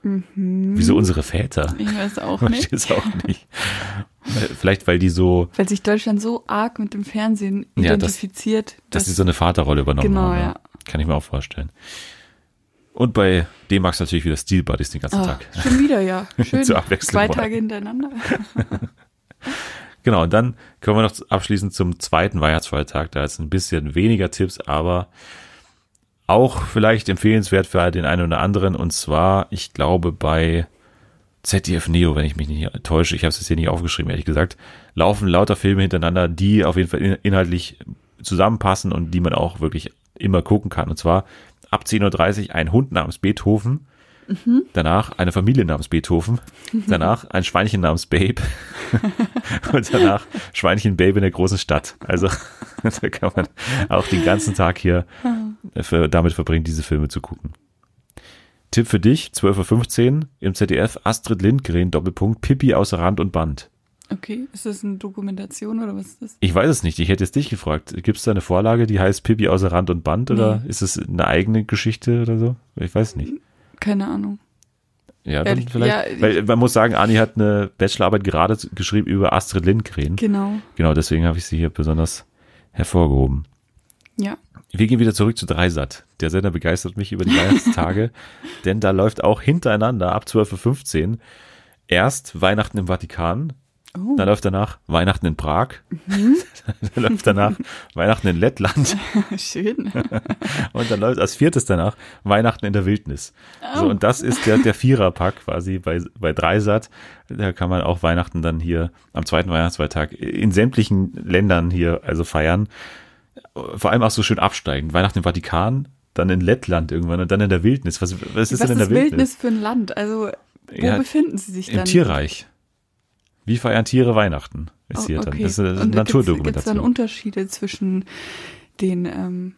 Mhm. Wieso unsere Väter? Ich weiß auch nicht. Ich weiß auch nicht. Vielleicht, weil die so. Weil sich Deutschland so arg mit dem Fernsehen identifiziert. Ja, dass, dass, dass sie so eine Vaterrolle übernommen genau, haben. Genau, ja. Kann ich mir auch vorstellen. Und bei D-Max natürlich wieder Steel Buddies den ganzen oh, Tag. Schon wieder, ja. Schön. Zur Abwechslung. Zwei Tage hintereinander. genau, und dann kommen wir noch abschließend zum zweiten Weihnachtsfeiertag. Da ist ein bisschen weniger Tipps, aber auch vielleicht empfehlenswert für den einen oder anderen. Und zwar, ich glaube, bei ZDF Neo, wenn ich mich nicht täusche, ich habe es jetzt hier nicht aufgeschrieben, ehrlich gesagt, laufen lauter Filme hintereinander, die auf jeden Fall inhaltlich zusammenpassen und die man auch wirklich immer gucken kann. Und zwar ab 10.30 Uhr ein Hund namens Beethoven, mhm. danach eine Familie namens Beethoven, danach ein Schweinchen namens Babe und danach Schweinchen Babe in der großen Stadt. Also da kann man auch den ganzen Tag hier für, damit verbringen, diese Filme zu gucken. Tipp für dich, 12.15 Uhr im ZDF Astrid Lindgren, Doppelpunkt, Pippi außer Rand und Band. Okay, ist das eine Dokumentation oder was ist das? Ich weiß es nicht. Ich hätte jetzt dich gefragt. Gibt es da eine Vorlage, die heißt Pippi außer Rand und Band oder nee. ist es eine eigene Geschichte oder so? Ich weiß nicht. Keine Ahnung. Ja, dann Ehrlich, vielleicht. Ja, weil man muss sagen, Ani hat eine Bachelorarbeit gerade geschrieben über Astrid Lindgren. Genau. Genau, deswegen habe ich sie hier besonders hervorgehoben. Ja. Wir gehen wieder zurück zu Dreisat. Der Sender begeistert mich über die Weihnachtstage, denn da läuft auch hintereinander ab 12.15 Uhr erst Weihnachten im Vatikan, Oh. Dann läuft danach Weihnachten in Prag. Mhm. dann läuft danach Weihnachten in Lettland. Schön. und dann läuft als viertes danach Weihnachten in der Wildnis. Oh. So, und das ist der, der Viererpack quasi bei, bei Dreisat. Da kann man auch Weihnachten dann hier am zweiten Weihnachtsfeiertag in sämtlichen Ländern hier also feiern. Vor allem auch so schön absteigen. Weihnachten im Vatikan, dann in Lettland irgendwann und dann in der Wildnis. Was, was ist was denn in der Wildnis? Wildnis für ein Land? Also, wo ja, befinden Sie sich dann? Im Tierreich. Wie feiern Tiere Weihnachten? Ist hier oh, okay. dann. Das ist eine Und Naturdokumentation. Gibt es dann Unterschiede zwischen den ähm,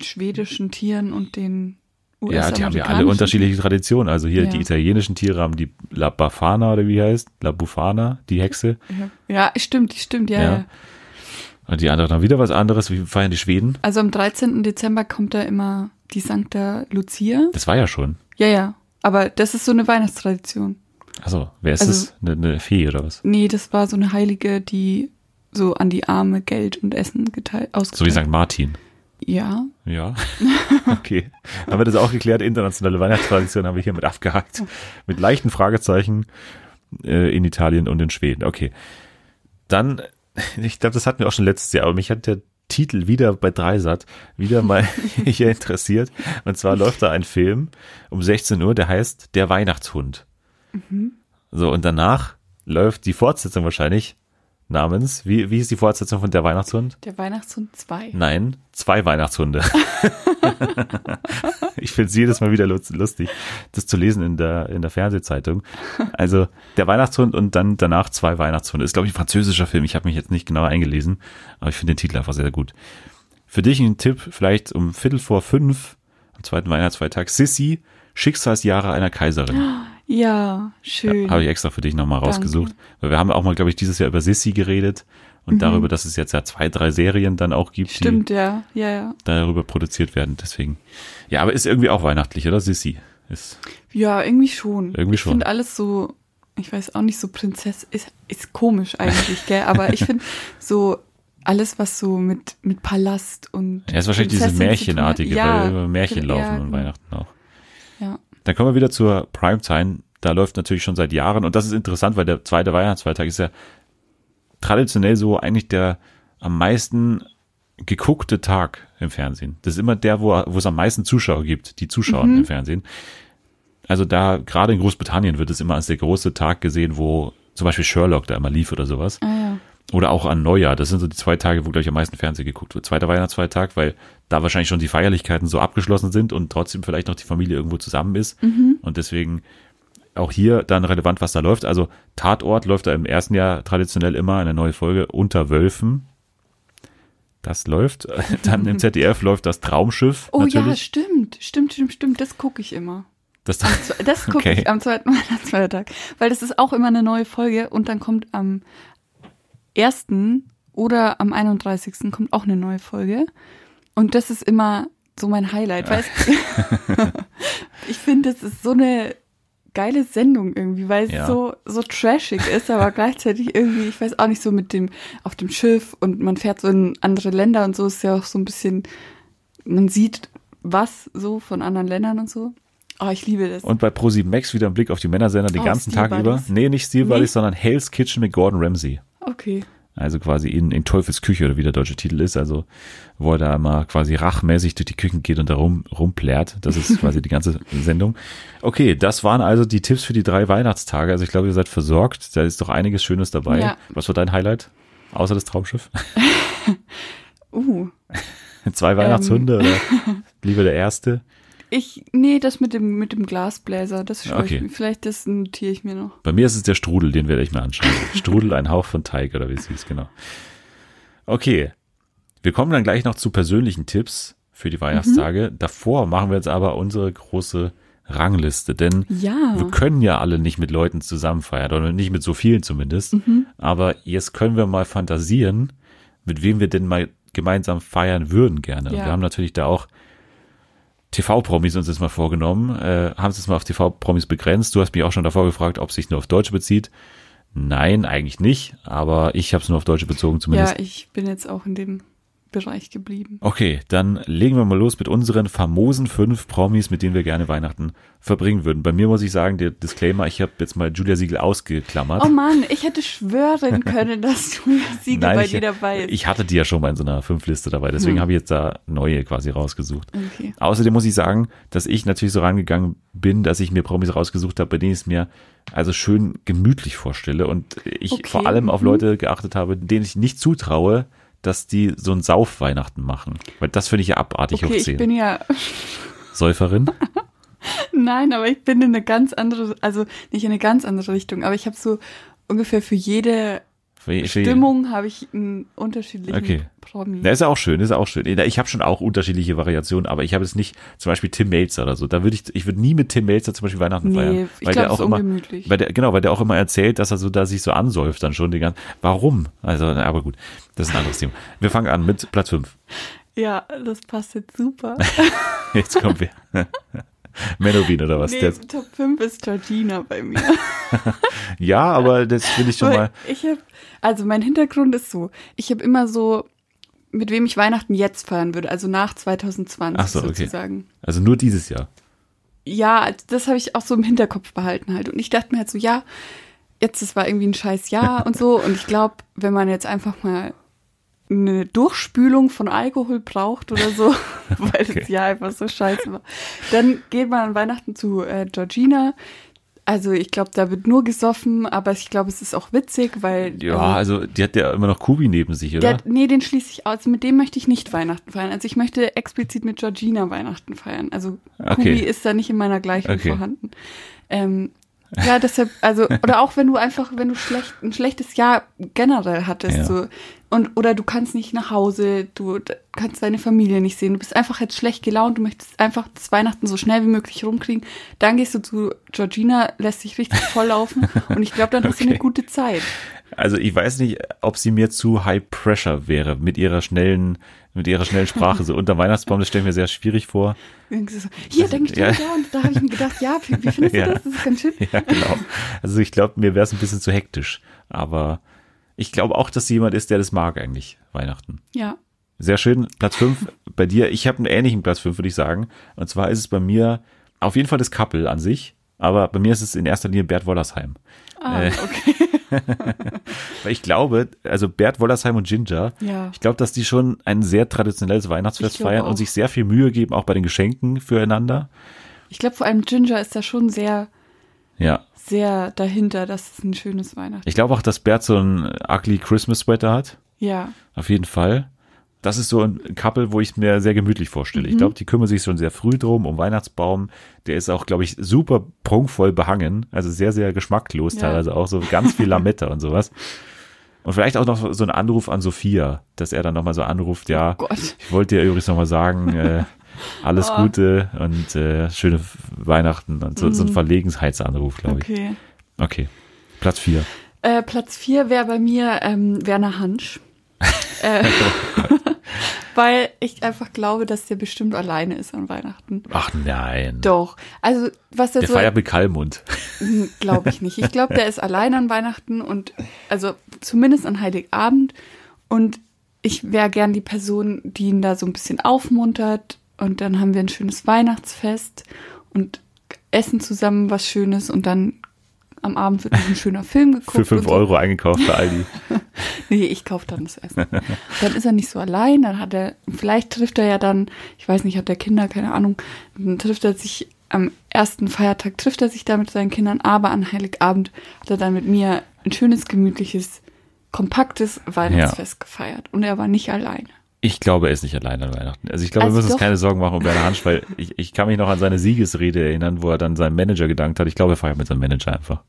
schwedischen Tieren und den US Ja, die haben ja alle unterschiedliche Traditionen. Also hier ja. die italienischen Tiere haben die La Bafana oder wie heißt? La Bufana, die Hexe. Ja, ja stimmt, stimmt, ja, ja. Und die anderen haben wieder was anderes. Wie feiern die Schweden? Also am 13. Dezember kommt da immer die Sankta Lucia. Das war ja schon. Ja, ja. Aber das ist so eine Weihnachtstradition. Also, wer ist also, das? Eine, eine Fee oder was? Nee, das war so eine Heilige, die so an die Arme Geld und Essen geteilt, ausgeteilt. So wie St. Martin. Ja. Ja. Okay. haben wir das auch geklärt? Internationale Weihnachtstradition haben wir hiermit abgehakt. Mit leichten Fragezeichen äh, in Italien und in Schweden. Okay. Dann, ich glaube, das hatten wir auch schon letztes Jahr, aber mich hat der Titel wieder bei Dreisat wieder mal hier interessiert. Und zwar läuft da ein Film um 16 Uhr, der heißt Der Weihnachtshund. Mhm. So, und danach läuft die Fortsetzung wahrscheinlich namens, wie, wie ist die Fortsetzung von Der Weihnachtshund? Der Weihnachtshund 2. Nein, zwei Weihnachtshunde. ich finde es jedes Mal wieder lustig, das zu lesen in der, in der Fernsehzeitung. Also der Weihnachtshund und dann danach zwei Weihnachtshunde. Ist, glaube ich, ein französischer Film. Ich habe mich jetzt nicht genau eingelesen, aber ich finde den Titel einfach sehr, sehr gut. Für dich ein Tipp, vielleicht um Viertel vor fünf, am zweiten Weihnachtsfeiertag, Sissy, Schicksalsjahre einer Kaiserin. Ja, schön. Ja, Habe ich extra für dich nochmal rausgesucht. Weil wir haben auch mal, glaube ich, dieses Jahr über Sissy geredet und mhm. darüber, dass es jetzt ja zwei, drei Serien dann auch gibt, Stimmt, die ja. Ja, ja. darüber produziert werden. Deswegen. Ja, aber ist irgendwie auch weihnachtlich, oder? Sissy. Ist ja, irgendwie schon. Irgendwie schon. Ich finde alles so, ich weiß auch nicht, so Prinzess ist, ist komisch eigentlich, gell? Aber ich finde so alles, was so mit, mit Palast und. Ja, ist wahrscheinlich diese Märchenartige, ja, weil Märchen laufen ja, und Weihnachten auch. Dann kommen wir wieder zur Primetime. Da läuft natürlich schon seit Jahren und das ist interessant, weil der zweite Weihnachtsfeiertag ist ja traditionell so eigentlich der am meisten geguckte Tag im Fernsehen. Das ist immer der, wo, wo es am meisten Zuschauer gibt, die Zuschauer mhm. im Fernsehen. Also da, gerade in Großbritannien wird es immer als der große Tag gesehen, wo zum Beispiel Sherlock da immer lief oder sowas. Ah, ja. Oder auch an Neujahr. Das sind so die zwei Tage, wo, glaube ich, am meisten Fernsehen geguckt wird. Zweiter Weihnachtsfeiertag, weil da wahrscheinlich schon die Feierlichkeiten so abgeschlossen sind und trotzdem vielleicht noch die Familie irgendwo zusammen ist. Mhm. Und deswegen auch hier dann relevant, was da läuft. Also Tatort läuft da im ersten Jahr traditionell immer eine neue Folge unter Wölfen. Das läuft. Dann im ZDF läuft das Traumschiff. Oh natürlich. ja, stimmt. Stimmt, stimmt, stimmt. Das gucke ich immer. Das, das gucke okay. ich am zweiten Weihnachtsfeiertag. Weil das ist auch immer eine neue Folge und dann kommt am 1. oder am 31. kommt auch eine neue Folge. Und das ist immer so mein Highlight. Weißt du? ich finde, das ist so eine geile Sendung irgendwie, weil es ja. so, so trashig ist, aber gleichzeitig irgendwie, ich weiß auch nicht, so mit dem, auf dem Schiff und man fährt so in andere Länder und so ist ja auch so ein bisschen, man sieht was so von anderen Ländern und so. Oh, ich liebe das. Und bei Pro7 Max wieder ein Blick auf die Männersender den oh, ganzen Steel Tag Buddies. über. Nee, nicht Steel nee. Buddies, sondern Hell's Kitchen mit Gordon Ramsay. Okay. Also quasi in, in Teufels Küche oder wie der deutsche Titel ist. Also wo er da mal quasi rachmäßig durch die Küchen geht und da rum, rumplärt. Das ist quasi die ganze Sendung. Okay, das waren also die Tipps für die drei Weihnachtstage. Also ich glaube, ihr seid versorgt. Da ist doch einiges Schönes dabei. Ja. Was war dein Highlight? Außer das Traumschiff? uh. Zwei Weihnachtshunde ähm. oder lieber der erste? Ich, nee, das mit dem, mit dem Glasbläser, das okay. ich, vielleicht das notiere ich mir noch. Bei mir ist es der Strudel, den werde ich mir anschauen. Strudel, ein Hauch von Teig oder wie es hieß, genau. Okay. Wir kommen dann gleich noch zu persönlichen Tipps für die Weihnachtstage. Mhm. Davor machen wir jetzt aber unsere große Rangliste, denn ja. wir können ja alle nicht mit Leuten zusammen feiern oder nicht mit so vielen zumindest. Mhm. Aber jetzt können wir mal fantasieren, mit wem wir denn mal gemeinsam feiern würden gerne. Ja. wir haben natürlich da auch TV-Promis uns jetzt mal vorgenommen, äh, haben es jetzt mal auf TV-Promis begrenzt. Du hast mich auch schon davor gefragt, ob es sich nur auf Deutsche bezieht. Nein, eigentlich nicht, aber ich habe es nur auf Deutsche bezogen zumindest. Ja, ich bin jetzt auch in dem Bereich geblieben. Okay, dann legen wir mal los mit unseren famosen fünf Promis, mit denen wir gerne Weihnachten verbringen würden. Bei mir muss ich sagen, der Disclaimer, ich habe jetzt mal Julia Siegel ausgeklammert. Oh Mann, ich hätte schwören können, dass Julia Siegel Nein, bei ich, dir dabei ist. Ich hatte die ja schon mal in so einer Fünfliste dabei, deswegen hm. habe ich jetzt da neue quasi rausgesucht. Okay. Außerdem muss ich sagen, dass ich natürlich so rangegangen bin, dass ich mir Promis rausgesucht habe, bei denen ich es mir also schön gemütlich vorstelle und ich okay. vor allem auf mhm. Leute geachtet habe, denen ich nicht zutraue, dass die so ein Saufweihnachten machen. Weil das finde ich ja abartig okay, hoch 10. Ich bin ja Säuferin? Nein, aber ich bin in eine ganz andere, also nicht in eine ganz andere Richtung, aber ich habe so ungefähr für jede für, Stimmung habe ich einen unterschiedlichen okay. Promi. Ja, ist ja auch schön, ist ja auch schön. Ich habe schon auch unterschiedliche Variationen, aber ich habe es nicht, zum Beispiel Tim Melzer oder so. Da würde ich, ich würde nie mit Tim Melzer zum Beispiel Weihnachten nee, feiern. Ich weil glaub, der auch immer, ungemütlich. weil der, genau, weil der auch immer erzählt, dass er so da sich so ansäuft dann schon die ganze, warum? Also, aber gut, das ist ein anderes Thema. Wir fangen an mit Platz 5. Ja, das passt jetzt super. jetzt kommen wir. Menowin oder was? Nee, der, Top 5 ist Georgina bei mir. ja, aber das finde ich schon mal. Ich hab, also mein Hintergrund ist so, ich habe immer so, mit wem ich Weihnachten jetzt feiern würde, also nach 2020 Ach so, sozusagen. Okay. Also nur dieses Jahr. Ja, das habe ich auch so im Hinterkopf behalten halt. Und ich dachte mir halt so, ja, jetzt, das war irgendwie ein scheiß Jahr und so. Und ich glaube, wenn man jetzt einfach mal eine Durchspülung von Alkohol braucht oder so, weil okay. das Jahr einfach so scheiße war. Dann geht man an Weihnachten zu äh, Georgina. Also ich glaube, da wird nur gesoffen, aber ich glaube, es ist auch witzig, weil. Ja, ähm, also die hat ja immer noch Kubi neben sich, oder? Der, nee, den schließe ich aus. Mit dem möchte ich nicht Weihnachten feiern. Also ich möchte explizit mit Georgina Weihnachten feiern. Also okay. Kubi ist da nicht in meiner Gleichung okay. vorhanden. Ähm, ja, deshalb, also, oder auch wenn du einfach, wenn du schlecht, ein schlechtes Jahr generell hattest, ja. so, und, oder du kannst nicht nach Hause, du kannst deine Familie nicht sehen, du bist einfach jetzt schlecht gelaunt, du möchtest einfach das Weihnachten so schnell wie möglich rumkriegen, dann gehst du zu Georgina, lässt sich richtig volllaufen und ich glaube, dann hast okay. du eine gute Zeit. Also ich weiß nicht, ob sie mir zu high pressure wäre mit ihrer schnellen, mit ihrer schnellen Sprache. So unter Weihnachtsbaum, das stelle ich mir sehr schwierig vor. Hier, denke ich ja. da und da habe ich mir gedacht, ja, wie, findest ja. du das? Das ist ganz schön. Ja, genau. Also ich glaube, mir wäre es ein bisschen zu hektisch. Aber ich glaube auch, dass sie jemand ist, der das mag eigentlich, Weihnachten. Ja. Sehr schön. Platz 5 bei dir. Ich habe einen ähnlichen Platz 5, würde ich sagen. Und zwar ist es bei mir auf jeden Fall das Couple an sich. Aber bei mir ist es in erster Linie Bert Wollersheim. Ah, äh, okay. Weil ich glaube, also Bert Wollersheim und Ginger, ja. ich glaube, dass die schon ein sehr traditionelles Weihnachtsfest feiern auch. und sich sehr viel Mühe geben, auch bei den Geschenken füreinander. Ich glaube, vor allem Ginger ist da schon sehr, ja. sehr dahinter, dass es ein schönes Weihnachten Ich glaube auch, dass Bert so ein ugly Christmas Sweater hat. Ja. Auf jeden Fall das ist so ein Couple, wo ich mir sehr gemütlich vorstelle. Mhm. Ich glaube, die kümmern sich schon sehr früh drum, um Weihnachtsbaum. Der ist auch, glaube ich, super prunkvoll behangen. Also sehr, sehr geschmacklos ja. teilweise auch. So ganz viel Lametta und sowas. Und vielleicht auch noch so ein Anruf an Sophia, dass er dann nochmal so anruft, ja, oh ich wollte dir übrigens nochmal sagen, äh, alles oh. Gute und äh, schöne Weihnachten und so, mhm. so ein mhm. Verlegenheitsanruf, glaube ich. Okay. Okay. Platz vier. Äh, Platz vier wäre bei mir ähm, Werner Hansch. äh, Weil ich einfach glaube, dass der bestimmt alleine ist an Weihnachten. Ach nein. Doch. Also, was der, der so. Der feiert mit Kalmund. Hm, glaube ich nicht. Ich glaube, der ist alleine an Weihnachten und, also, zumindest an Heiligabend. Und ich wäre gern die Person, die ihn da so ein bisschen aufmuntert. Und dann haben wir ein schönes Weihnachtsfest und essen zusammen was Schönes und dann am Abend wird noch ein schöner Film geguckt. Für 5 Euro eingekauft bei Aldi. nee, ich kaufe dann das Essen. Dann ist er nicht so allein, dann hat er, vielleicht trifft er ja dann, ich weiß nicht, hat der Kinder, keine Ahnung, dann trifft er sich am ersten Feiertag, trifft er sich da mit seinen Kindern, aber an Heiligabend hat er dann mit mir ein schönes, gemütliches, kompaktes Weihnachtsfest ja. gefeiert. Und er war nicht alleine. Ich glaube, er ist nicht allein an Weihnachten. Also ich glaube, also wir müssen uns keine Sorgen machen um Werner Hansch, weil ich, ich kann mich noch an seine Siegesrede erinnern, wo er dann seinem Manager gedankt hat. Ich glaube, er feiert mit seinem Manager einfach.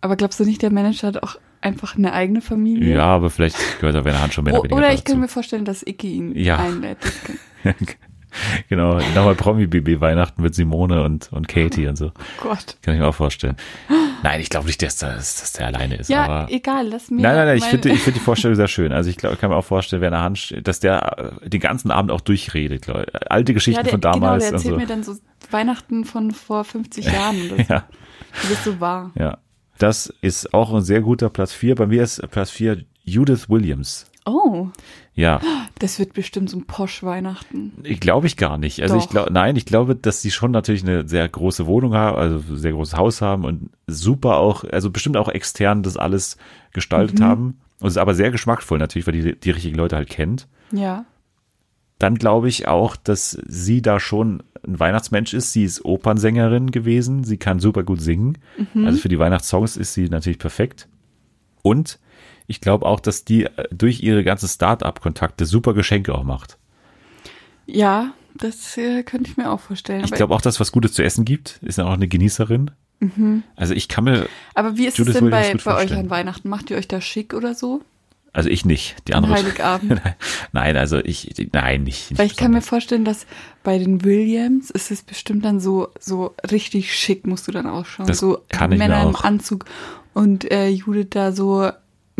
Aber glaubst du nicht, der Manager hat auch einfach eine eigene Familie? Ja, aber vielleicht gehört er Werner Hansch schon mehr oder Oder ich kann mir vorstellen, dass Icky ihn ja. einlädt. genau, nochmal Promi-BB Weihnachten mit Simone und, und Katie und so. Oh Gott. Kann ich mir auch vorstellen. Nein, ich glaube nicht, dass, das, dass der alleine ist. Ja, aber egal, lass mir. Nein, nein, nein, ich finde ich finde die Vorstellung sehr schön. Also ich glaube, ich kann mir auch vorstellen, Werner Hansch, dass der äh, den ganzen Abend auch durchredet, glaube ich. Alte Geschichten ja, der, von damals. Genau, der erzählt so. mir dann so Weihnachten von vor 50 Jahren. Das, ja. Das ist so wahr. Ja. Das ist auch ein sehr guter Platz 4. Bei mir ist Platz 4 Judith Williams. Oh. Ja. Das wird bestimmt so ein Posch-Weihnachten. Ich glaube ich gar nicht. Also Doch. ich glaube, nein, ich glaube, dass sie schon natürlich eine sehr große Wohnung haben, also ein sehr großes Haus haben und super auch, also bestimmt auch extern das alles gestaltet mhm. haben. Und es ist aber sehr geschmackvoll natürlich, weil die die richtigen Leute halt kennt. Ja. Dann glaube ich auch, dass sie da schon ein Weihnachtsmensch ist. Sie ist Opernsängerin gewesen. Sie kann super gut singen. Mhm. Also für die Weihnachtssongs ist sie natürlich perfekt. Und ich glaube auch, dass die äh, durch ihre ganzen Start-up-Kontakte super Geschenke auch macht. Ja, das äh, könnte ich mir auch vorstellen. Ich glaube auch, dass es was Gutes zu essen gibt. Ist ja auch eine Genießerin. Mhm. Also ich kann mir. Aber wie ist Judith es denn bei, bei euch an Weihnachten? Macht ihr euch da schick oder so? Also ich nicht, die andere. Heiligabend. nein, also ich, nein, nicht. nicht Weil ich kann mir vorstellen, dass bei den Williams ist es bestimmt dann so, so richtig schick musst du dann ausschauen. Das so kann Männer im Anzug und äh, Judith da so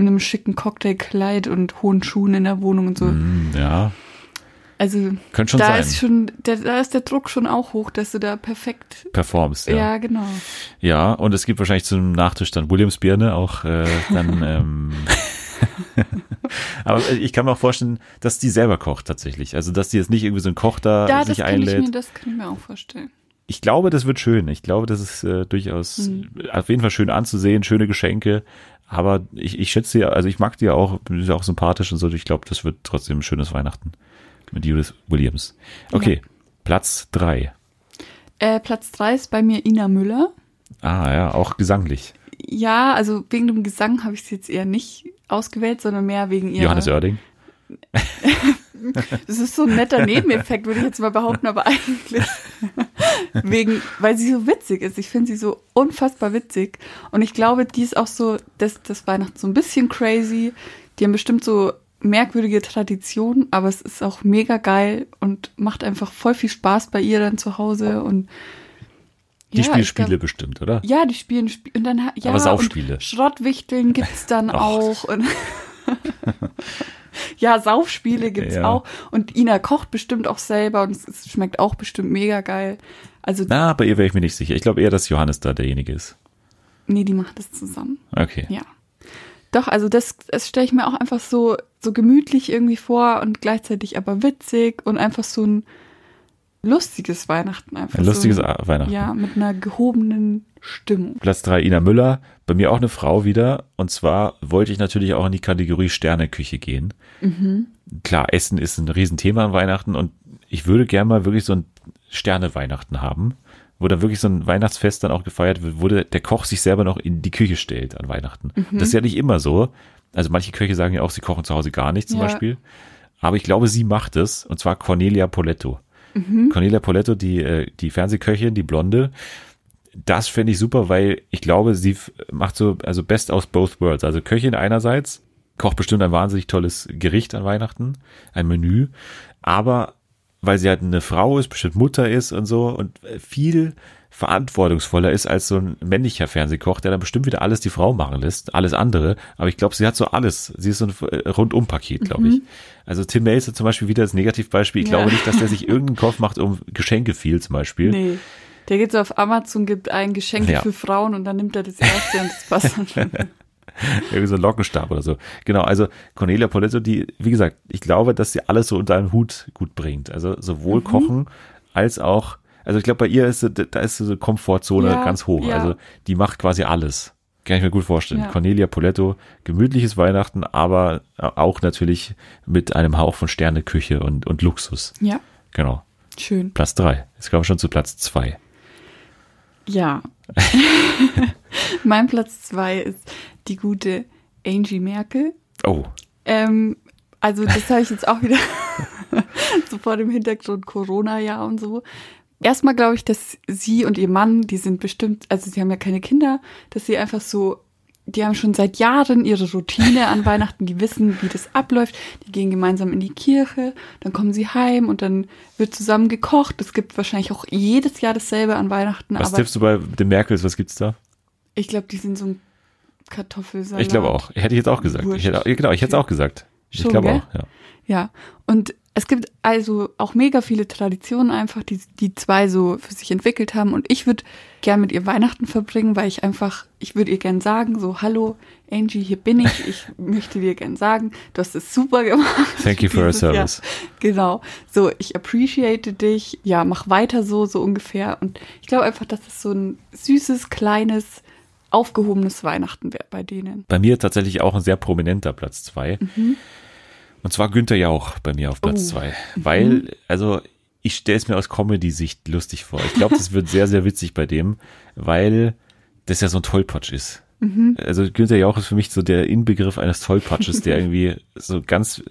mit einem schicken Cocktailkleid und hohen Schuhen in der Wohnung und so. Mm, ja. Also Könnte schon da sein. ist schon, der, da ist der Druck schon auch hoch, dass du da perfekt performst. Ja, ja genau. Ja, und es gibt wahrscheinlich zum Nachtisch dann Williams Birne auch äh, dann. ähm, Aber ich kann mir auch vorstellen, dass die selber kocht tatsächlich. Also dass die jetzt nicht irgendwie so einen Koch da ja, sich das einlädt. Ich mir, das kann ich mir auch vorstellen. Ich glaube, das wird schön. Ich glaube, das ist äh, durchaus mhm. auf jeden Fall schön anzusehen, schöne Geschenke. Aber ich, ich schätze ja, also ich mag die ja auch, bin ja auch sympathisch und so. Ich glaube, das wird trotzdem ein schönes Weihnachten mit Judith Williams. Okay, ja. Platz drei. Äh, Platz drei ist bei mir Ina Müller. Ah ja, auch gesanglich. Ja, also wegen dem Gesang habe ich sie jetzt eher nicht ausgewählt, sondern mehr wegen ihrer. Johannes Oerding. das ist so ein netter Nebeneffekt, würde ich jetzt mal behaupten, aber eigentlich wegen, weil sie so witzig ist. Ich finde sie so unfassbar witzig. Und ich glaube, die ist auch so, das, das Weihnachten so ein bisschen crazy. Die haben bestimmt so merkwürdige Traditionen, aber es ist auch mega geil und macht einfach voll viel Spaß bei ihr dann zu Hause und die ja, spielen Spiele glaub, bestimmt, oder? Ja, die spielen Spiele und dann ja, aber Saufspiele. Schrottwichteln gibt's dann auch und ja, Saufspiele gibt's ja. auch. Und Ina kocht bestimmt auch selber und es, es schmeckt auch bestimmt mega geil. Also. Na, bei ihr wäre ich mir nicht sicher. Ich glaube eher, dass Johannes da derjenige ist. Nee, die macht es zusammen. Okay. Ja. Doch, also das, das stelle ich mir auch einfach so, so gemütlich irgendwie vor und gleichzeitig aber witzig und einfach so ein lustiges Weihnachten einfach. Ein lustiges so, Weihnachten. Ja, mit einer gehobenen Stimmung. Platz drei Ina Müller, bei mir auch eine Frau wieder. Und zwar wollte ich natürlich auch in die Kategorie Sterneküche gehen. Mhm. Klar, Essen ist ein Riesenthema an Weihnachten und ich würde gerne mal wirklich so ein Sterne-Weihnachten haben, wo dann wirklich so ein Weihnachtsfest dann auch gefeiert wird, wo der Koch sich selber noch in die Küche stellt an Weihnachten. Mhm. Das ist ja nicht immer so. Also manche Köche sagen ja auch, sie kochen zu Hause gar nicht zum ja. Beispiel. Aber ich glaube, sie macht es, und zwar Cornelia Poletto. Mhm. Cornelia Poletto, die, äh, die Fernsehköchin, die Blonde, das fände ich super, weil ich glaube, sie macht so, also best aus both worlds. Also Köchin einerseits, kocht bestimmt ein wahnsinnig tolles Gericht an Weihnachten, ein Menü, aber weil sie halt eine Frau ist, bestimmt Mutter ist und so und viel verantwortungsvoller ist als so ein männlicher Fernsehkoch, der dann bestimmt wieder alles die Frau machen lässt, alles andere. Aber ich glaube, sie hat so alles. Sie ist so ein äh, Rundum-Paket, glaube ich. Mhm. Also Tim Melzer zum Beispiel wieder als Negativbeispiel. Ich ja. glaube nicht, dass der sich irgendeinen Kopf macht um Geschenke viel zum Beispiel. Nee. Der geht so auf Amazon, gibt ein Geschenk ja. für Frauen und dann nimmt er das erste und das passt dann schon. Irgendwie so ein Lockenstab oder so. Genau, also Cornelia Poletto, die, wie gesagt, ich glaube, dass sie alles so unter einen Hut gut bringt. Also sowohl mhm. Kochen als auch, also ich glaube, bei ihr ist, da ist so Komfortzone ja, ganz hoch. Ja. Also die macht quasi alles. Kann ich mir gut vorstellen. Ja. Cornelia Poletto, gemütliches Weihnachten, aber auch natürlich mit einem Hauch von Sterneküche und, und Luxus. Ja. Genau. Schön. Platz drei. Jetzt kommen wir schon zu Platz zwei. Ja. mein Platz zwei ist die gute Angie Merkel. Oh. Ähm, also das habe ich jetzt auch wieder so vor dem Hintergrund Corona-Jahr und so. Erstmal glaube ich, dass sie und ihr Mann, die sind bestimmt, also sie haben ja keine Kinder, dass sie einfach so die haben schon seit Jahren ihre Routine an Weihnachten, die wissen, wie das abläuft. Die gehen gemeinsam in die Kirche, dann kommen sie heim und dann wird zusammen gekocht. Es gibt wahrscheinlich auch jedes Jahr dasselbe an Weihnachten. Was tippst du bei den Merkels? Was gibt's da? Ich glaube, die sind so ein Kartoffelsalat. Ich glaube auch. Hätte ich jetzt auch gesagt. Ich hätte, genau, ich hätte es auch gesagt. Ich glaube auch, ja. Ja, und es gibt also auch mega viele Traditionen einfach, die die zwei so für sich entwickelt haben. Und ich würde gern mit ihr Weihnachten verbringen, weil ich einfach, ich würde ihr gern sagen, so, hallo Angie, hier bin ich. Ich möchte dir gern sagen, du hast es super gemacht. Thank you for your service. Jahr. Genau. So, ich appreciate dich. Ja, mach weiter so, so ungefähr. Und ich glaube einfach, dass es so ein süßes, kleines, aufgehobenes Weihnachten wäre bei denen. Bei mir tatsächlich auch ein sehr prominenter Platz zwei. Mhm. Und zwar Günther Jauch bei mir auf Platz oh. zwei. Weil, mhm. also ich stelle es mir aus Comedy-Sicht lustig vor. Ich glaube, das wird sehr, sehr witzig bei dem, weil das ja so ein Tollpatsch ist. Mhm. Also Günther Jauch ist für mich so der Inbegriff eines Tollpatsches, der irgendwie so ganz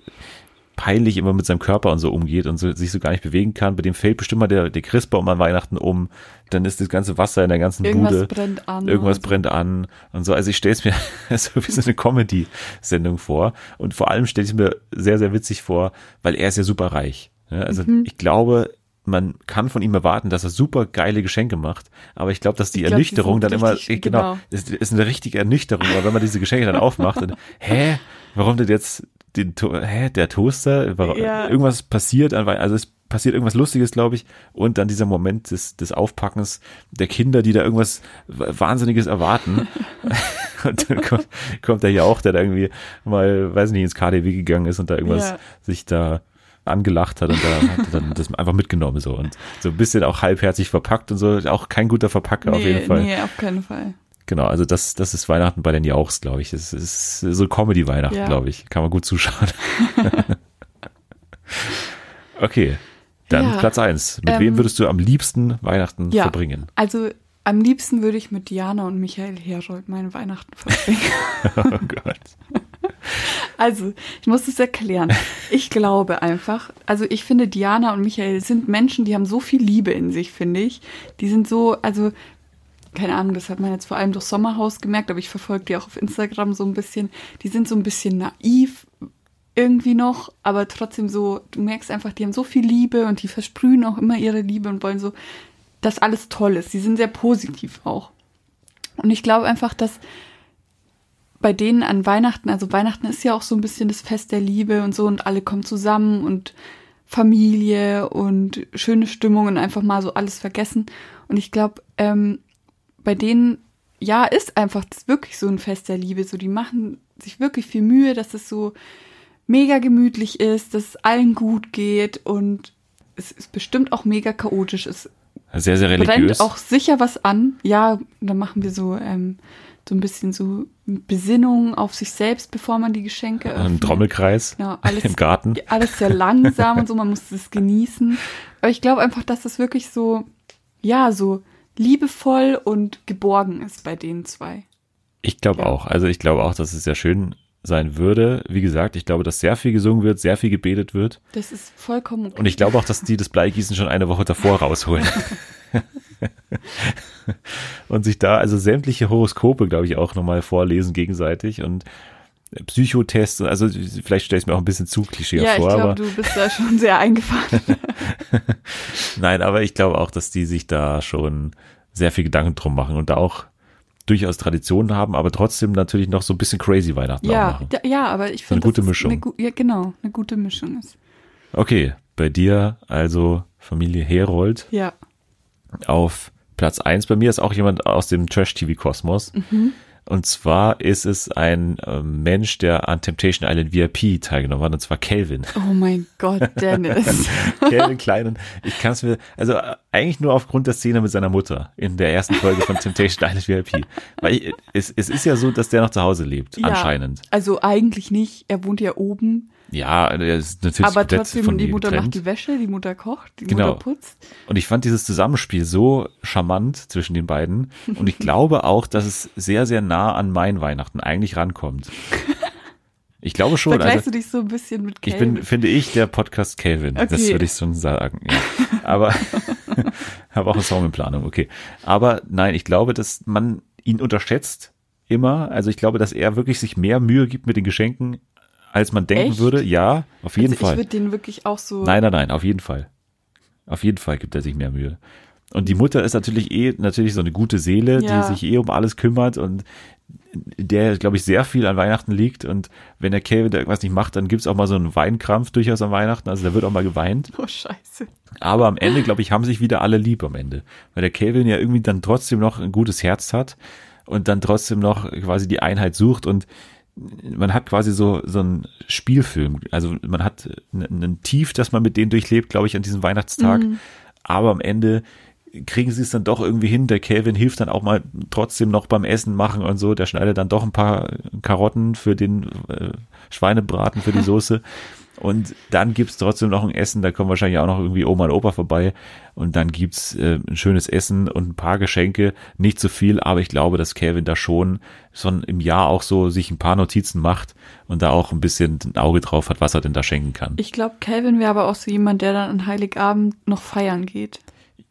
peinlich immer mit seinem Körper und so umgeht und so, sich so gar nicht bewegen kann. Bei dem fällt bestimmt mal der, der Christbaum an Weihnachten um. Dann ist das ganze Wasser in der ganzen Irgendwas Bude. Brennt an Irgendwas so. brennt an und so. Also ich stelle es mir so wie so eine Comedy-Sendung vor. Und vor allem stelle ich es mir sehr, sehr witzig vor, weil er ist ja super reich. Also mhm. ich glaube, man kann von ihm erwarten, dass er super geile Geschenke macht, aber ich glaube, dass die glaub, Ernüchterung die dann richtig, immer, genau, genau, ist, ist eine richtige Ernüchterung, aber wenn man diese Geschenke dann aufmacht, dann, hä, warum denn jetzt den, hä, der Toaster, ja. irgendwas passiert, also es passiert irgendwas Lustiges, glaube ich, und dann dieser Moment des, des Aufpackens der Kinder, die da irgendwas Wahnsinniges erwarten. und dann kommt, kommt der ja auch, der da irgendwie mal, weiß nicht, ins KDW gegangen ist und da irgendwas ja. sich da angelacht hat und da hat dann das einfach mitgenommen so und so ein bisschen auch halbherzig verpackt und so, auch kein guter Verpacker nee, auf jeden Fall. Nee, auf keinen Fall. Genau, also das, das ist Weihnachten bei den Jauchs, glaube ich. Es ist so Comedy-Weihnachten, ja. glaube ich. Kann man gut zuschauen. okay, dann ja. Platz eins. Mit ähm, wem würdest du am liebsten Weihnachten ja, verbringen? Also am liebsten würde ich mit Diana und Michael Herold meine Weihnachten verbringen. oh Gott. Also, ich muss es erklären. Ich glaube einfach, also ich finde, Diana und Michael sind Menschen, die haben so viel Liebe in sich, finde ich. Die sind so, also keine Ahnung, das hat man jetzt vor allem durch Sommerhaus gemerkt, aber ich verfolge die auch auf Instagram so ein bisschen. Die sind so ein bisschen naiv irgendwie noch, aber trotzdem so, du merkst einfach, die haben so viel Liebe und die versprühen auch immer ihre Liebe und wollen so, dass alles toll ist. Die sind sehr positiv auch. Und ich glaube einfach, dass bei denen an Weihnachten, also Weihnachten ist ja auch so ein bisschen das Fest der Liebe und so und alle kommen zusammen und Familie und schöne Stimmung und einfach mal so alles vergessen. Und ich glaube, ähm, bei denen, ja, ist einfach das wirklich so ein Fest der Liebe. So, die machen sich wirklich viel Mühe, dass es so mega gemütlich ist, dass es allen gut geht und es ist bestimmt auch mega chaotisch. Es sehr, sehr religiös. brennt auch sicher was an. Ja, dann machen wir so, ähm, so ein bisschen so Besinnung auf sich selbst, bevor man die Geschenke öffnet. Ein Trommelkreis genau, alles, im Garten. Alles sehr langsam und so, man muss es genießen. Aber ich glaube einfach, dass das wirklich so, ja, so liebevoll und geborgen ist bei den zwei. Ich glaube ja. auch. Also ich glaube auch, dass es sehr schön sein würde. Wie gesagt, ich glaube, dass sehr viel gesungen wird, sehr viel gebetet wird. Das ist vollkommen okay. Und ich glaube auch, dass die das Bleigießen schon eine Woche davor rausholen. und sich da also sämtliche Horoskope, glaube ich, auch nochmal vorlesen gegenseitig und Psychotests, also vielleicht stelle ich mir auch ein bisschen zu Klischee ja, vor. Ja, ich glaube, du bist da schon sehr eingefahren. Nein, aber ich glaube auch, dass die sich da schon sehr viel Gedanken drum machen und da auch durchaus Traditionen haben, aber trotzdem natürlich noch so ein bisschen crazy Weihnachten ja, machen. Ja, aber ich finde, eine gute Mischung. Eine, ja, genau, eine gute Mischung ist. Okay, bei dir also Familie Herold. Ja. Auf Platz eins bei mir ist auch jemand aus dem Trash-TV-Kosmos. Mhm. Und zwar ist es ein äh, Mensch, der an Temptation Island VIP teilgenommen hat, und zwar Calvin. Oh mein Gott, Dennis. Calvin Klein. ich kann es mir, also äh, eigentlich nur aufgrund der Szene mit seiner Mutter in der ersten Folge von Temptation Island VIP. Weil ich, es, es ist ja so, dass der noch zu Hause lebt, ja, anscheinend. Also eigentlich nicht. Er wohnt ja oben. Ja, er ist natürlich Aber trotzdem, von die Mutter getrennt. macht die Wäsche, die Mutter kocht, die genau. Mutter putzt. Und ich fand dieses Zusammenspiel so charmant zwischen den beiden. Und ich glaube auch, dass es sehr, sehr nah an mein Weihnachten eigentlich rankommt. Ich glaube schon. Vergleichst also, du dich so ein bisschen mit Calvin? Ich bin, finde ich, der Podcast Calvin. Okay. Das würde ich schon sagen. Ja. Aber habe auch eine Song in Planung, okay. Aber nein, ich glaube, dass man ihn unterschätzt immer. Also ich glaube, dass er wirklich sich mehr Mühe gibt mit den Geschenken, als man denken Echt? würde. Ja, auf jeden also Fall. Ich würde den wirklich auch so. Nein, nein, nein, auf jeden Fall. Auf jeden Fall gibt er sich mehr Mühe. Und die Mutter ist natürlich eh natürlich so eine gute Seele, ja. die sich eh um alles kümmert und der, glaube ich, sehr viel an Weihnachten liegt. Und wenn der Calvin da irgendwas nicht macht, dann gibt's auch mal so einen Weinkrampf durchaus an Weihnachten. Also da wird auch mal geweint. Oh, scheiße. Aber am Ende, glaube ich, haben sich wieder alle lieb am Ende. Weil der Calvin ja irgendwie dann trotzdem noch ein gutes Herz hat und dann trotzdem noch quasi die Einheit sucht und man hat quasi so, so ein Spielfilm. Also man hat ein Tief, das man mit denen durchlebt, glaube ich, an diesem Weihnachtstag. Mhm. Aber am Ende kriegen sie es dann doch irgendwie hin. Der Calvin hilft dann auch mal trotzdem noch beim Essen machen und so. Der schneidet dann doch ein paar Karotten für den äh, Schweinebraten, für die Soße. Und dann gibt's trotzdem noch ein Essen, da kommen wahrscheinlich auch noch irgendwie Oma und Opa vorbei. Und dann gibt's äh, ein schönes Essen und ein paar Geschenke. Nicht zu so viel, aber ich glaube, dass Calvin da schon, schon im Jahr auch so sich ein paar Notizen macht und da auch ein bisschen ein Auge drauf hat, was er denn da schenken kann. Ich glaube, Calvin wäre aber auch so jemand, der dann an Heiligabend noch feiern geht.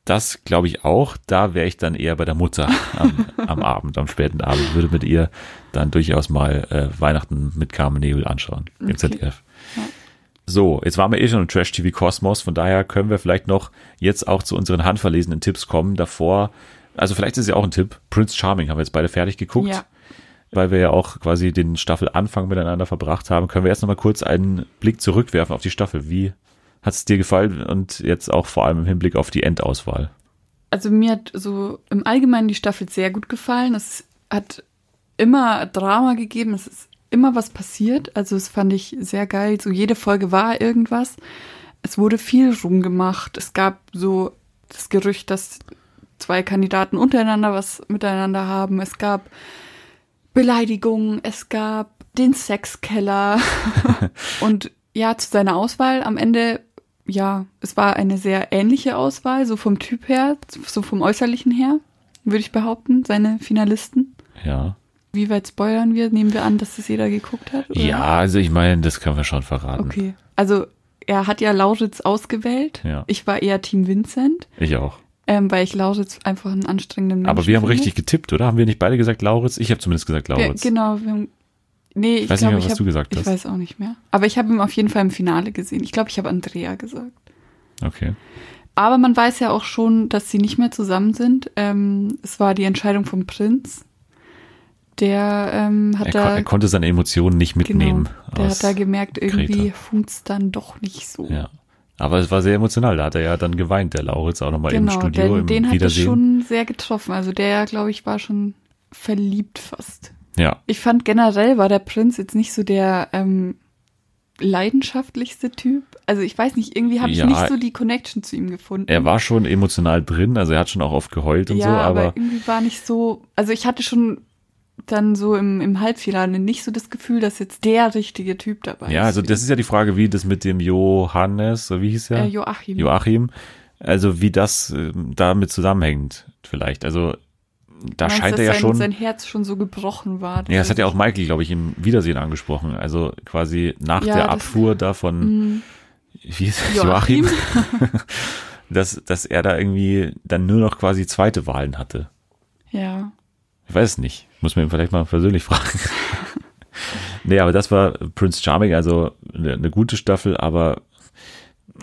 Das glaube ich auch. Da wäre ich dann eher bei der Mutter am, am, Abend, am späten Abend. Würde mit ihr dann durchaus mal äh, Weihnachten mit Carmen Nebel anschauen im okay. ZDF. Ja. So, jetzt waren wir eh schon im Trash TV Kosmos, von daher können wir vielleicht noch jetzt auch zu unseren handverlesenen Tipps kommen. Davor, also vielleicht ist ja auch ein Tipp. Prince Charming haben wir jetzt beide fertig geguckt. Ja. Weil wir ja auch quasi den Staffelanfang miteinander verbracht haben, können wir erst noch mal kurz einen Blick zurückwerfen auf die Staffel. Wie hat es dir gefallen und jetzt auch vor allem im Hinblick auf die Endauswahl? Also mir hat so im Allgemeinen die Staffel sehr gut gefallen. Es hat immer Drama gegeben, es ist immer was passiert. Also es fand ich sehr geil. So jede Folge war irgendwas. Es wurde viel rumgemacht. Es gab so das Gerücht, dass zwei Kandidaten untereinander was miteinander haben. Es gab Beleidigungen, es gab den Sexkeller und ja, zu seiner Auswahl am Ende ja, es war eine sehr ähnliche Auswahl, so vom Typ her, so vom Äußerlichen her, würde ich behaupten, seine Finalisten. Ja. Wie weit spoilern wir? Nehmen wir an, dass das jeder geguckt hat? Oder? Ja, also ich meine, das können wir schon verraten. Okay. Also er hat ja Lauritz ausgewählt. Ja. Ich war eher Team Vincent. Ich auch. Ähm, weil ich Lauritz einfach einen anstrengenden Menschen Aber wir haben finde. richtig getippt, oder? Haben wir nicht beide gesagt Lauritz? Ich habe zumindest gesagt Lauritz. Wir, genau, wir haben Nee, ich, ich weiß glaub, nicht mehr, was hab, du gesagt hast. Ich weiß auch nicht mehr. Aber ich habe ihn auf jeden Fall im Finale gesehen. Ich glaube, ich habe Andrea gesagt. Okay. Aber man weiß ja auch schon, dass sie nicht mehr zusammen sind. Ähm, es war die Entscheidung vom Prinz. Der ähm, hat er, da. er konnte seine Emotionen nicht mitnehmen. Genau, der hat da gemerkt, irgendwie funkt's dann doch nicht so. Ja. Aber es war sehr emotional. Da hat er ja dann geweint, der Lauritz, auch nochmal genau, im Studio. Den, den im hat er schon sehr getroffen. Also der, glaube ich, war schon verliebt fast. Ja. Ich fand generell war der Prinz jetzt nicht so der ähm, leidenschaftlichste Typ. Also ich weiß nicht, irgendwie habe ich ja, nicht so die Connection zu ihm gefunden. Er war schon emotional drin, also er hat schon auch oft geheult und ja, so, aber, aber irgendwie war nicht so, also ich hatte schon dann so im, im Halbfinale nicht so das Gefühl, dass jetzt der richtige Typ dabei ist. Ja, also das ist ja die Frage, wie das mit dem Johannes, so wie hieß er? Äh, Joachim. Joachim. Also wie das äh, damit zusammenhängt vielleicht. Also da Meinst, scheint er ja sein, schon. sein Herz schon so gebrochen war. Ja, das hat ja auch Michael, glaube ich, im Wiedersehen angesprochen. Also quasi nach ja, der Abfuhr da von mm. wie ist das? Joachim, Joachim? dass, dass er da irgendwie dann nur noch quasi zweite Wahlen hatte. Ja. Ich weiß es nicht. Muss man ihn vielleicht mal persönlich fragen. nee, aber das war Prince Charming, also eine, eine gute Staffel, aber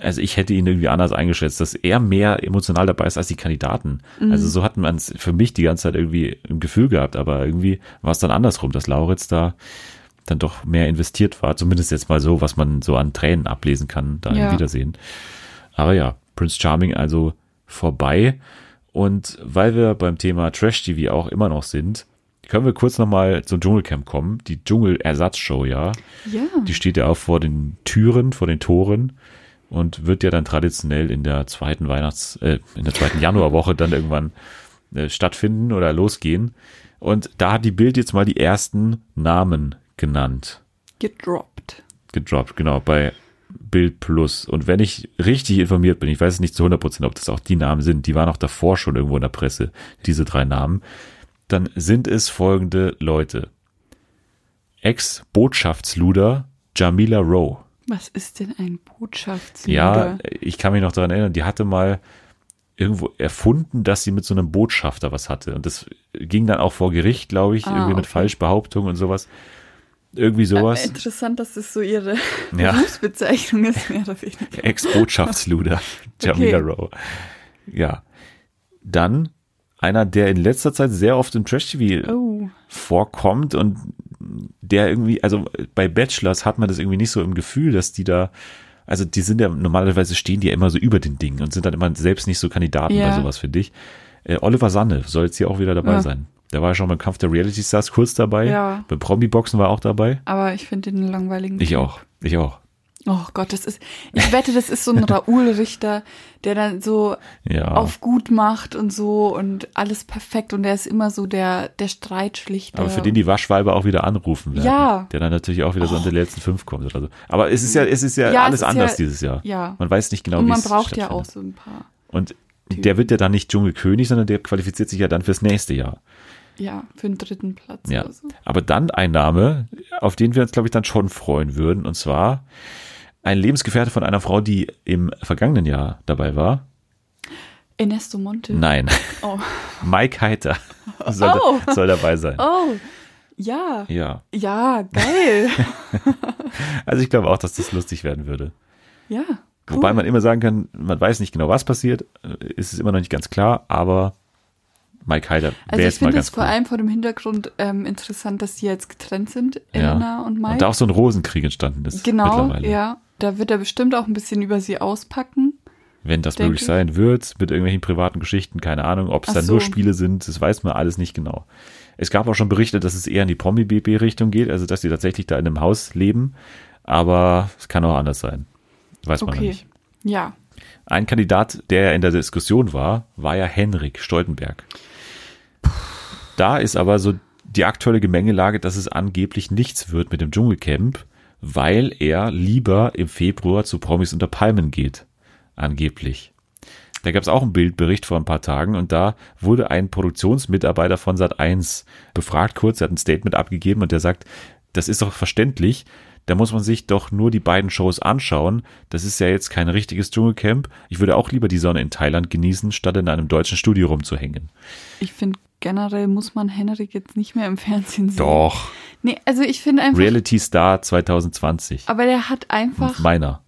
also ich hätte ihn irgendwie anders eingeschätzt, dass er mehr emotional dabei ist als die Kandidaten. Mhm. Also so hat man es für mich die ganze Zeit irgendwie im Gefühl gehabt, aber irgendwie war es dann andersrum, dass Lauritz da dann doch mehr investiert war. Zumindest jetzt mal so, was man so an Tränen ablesen kann, da ja. im Wiedersehen. Aber ja, Prince Charming also vorbei. Und weil wir beim Thema Trash TV auch immer noch sind, können wir kurz nochmal zum Dschungelcamp kommen. Die Dschungelersatzshow, ja. Ja. Die steht ja auch vor den Türen, vor den Toren und wird ja dann traditionell in der zweiten Weihnachts-, äh, in der zweiten Januarwoche dann irgendwann äh, stattfinden oder losgehen. Und da hat die Bild jetzt mal die ersten Namen genannt. Gedroppt. Gedroppt, genau, bei Bild Plus. Und wenn ich richtig informiert bin, ich weiß nicht zu 100 Prozent, ob das auch die Namen sind, die waren auch davor schon irgendwo in der Presse, diese drei Namen, dann sind es folgende Leute. Ex-Botschaftsluder Jamila Rowe. Was ist denn ein Botschaftsluder? Ja, ich kann mich noch daran erinnern, die hatte mal irgendwo erfunden, dass sie mit so einem Botschafter was hatte. Und das ging dann auch vor Gericht, glaube ich, ah, irgendwie mit Falschbehauptungen und sowas. Irgendwie sowas. Äh, interessant, dass das so ihre ja. Berufsbezeichnung ist, mehr oder weniger. Ex-Botschaftsluder, Jamila okay. Rowe. Ja. Dann einer, der in letzter Zeit sehr oft im Trash-TV oh. vorkommt und der irgendwie, also bei Bachelors hat man das irgendwie nicht so im Gefühl, dass die da, also die sind ja normalerweise stehen die ja immer so über den Dingen und sind dann immer selbst nicht so Kandidaten ja. bei sowas, finde ich. Äh, Oliver Sanne soll jetzt hier auch wieder dabei ja. sein. Der war ja schon beim Kampf der Reality Stars kurz dabei. Ja. Beim Promi-Boxen war er auch dabei. Aber ich finde den langweiligen. Ich auch. Ich auch. Oh Gott, das ist, ich wette, das ist so ein Raoul-Richter, der dann so ja. auf gut macht und so und alles perfekt und der ist immer so der, der Streitschlichter. Aber für den die Waschweiber auch wieder anrufen werden. Ja. Der dann natürlich auch wieder oh. so an den letzten fünf kommt oder so. Aber es ist ja, es ist ja, ja alles ist anders ja, dieses Jahr. Ja. Man weiß nicht genau, wie es Und man braucht ja auch so ein paar. Und Typen. der wird ja dann nicht Dschungelkönig, sondern der qualifiziert sich ja dann fürs nächste Jahr. Ja, für den dritten Platz ja. oder so. Aber dann ein Name, auf den wir uns, glaube ich, dann schon freuen würden, und zwar ein Lebensgefährte von einer Frau, die im vergangenen Jahr dabei war. Ernesto Monte. Nein. Oh. Mike Heiter soll, oh. soll dabei sein. Oh. Ja. Ja. Ja, geil. also ich glaube auch, dass das lustig werden würde. Ja. Cool. Wobei man immer sagen kann, man weiß nicht genau, was passiert, ist es immer noch nicht ganz klar, aber Mike Heider wäre also jetzt mal ganz es vor allem vor dem Hintergrund ähm, interessant, dass sie jetzt getrennt sind, Elena ja. und Mike. Und da auch so ein Rosenkrieg entstanden ist. Genau, ja. Da wird er bestimmt auch ein bisschen über sie auspacken. Wenn das möglich ich. sein wird, mit irgendwelchen privaten Geschichten, keine Ahnung, ob es dann so. nur Spiele sind, das weiß man alles nicht genau. Es gab auch schon Berichte, dass es eher in die Promi-BB-Richtung geht, also dass sie tatsächlich da in einem Haus leben, aber es kann auch anders sein. Weiß man okay. nicht. Ja. Ein Kandidat, der in der Diskussion war, war ja Henrik Stoltenberg. Da ist aber so die aktuelle Gemengelage, dass es angeblich nichts wird mit dem Dschungelcamp, weil er lieber im Februar zu Promis unter Palmen geht. Angeblich. Da gab es auch einen Bildbericht vor ein paar Tagen und da wurde ein Produktionsmitarbeiter von Sat1 befragt kurz, er hat ein Statement abgegeben und der sagt, das ist doch verständlich, da muss man sich doch nur die beiden Shows anschauen. Das ist ja jetzt kein richtiges Dschungelcamp. Ich würde auch lieber die Sonne in Thailand genießen, statt in einem deutschen Studio rumzuhängen. Ich finde generell muss man Henrik jetzt nicht mehr im Fernsehen sehen. Doch. Nee, also ich finde einfach. Reality Star 2020. Aber der hat einfach. Meiner.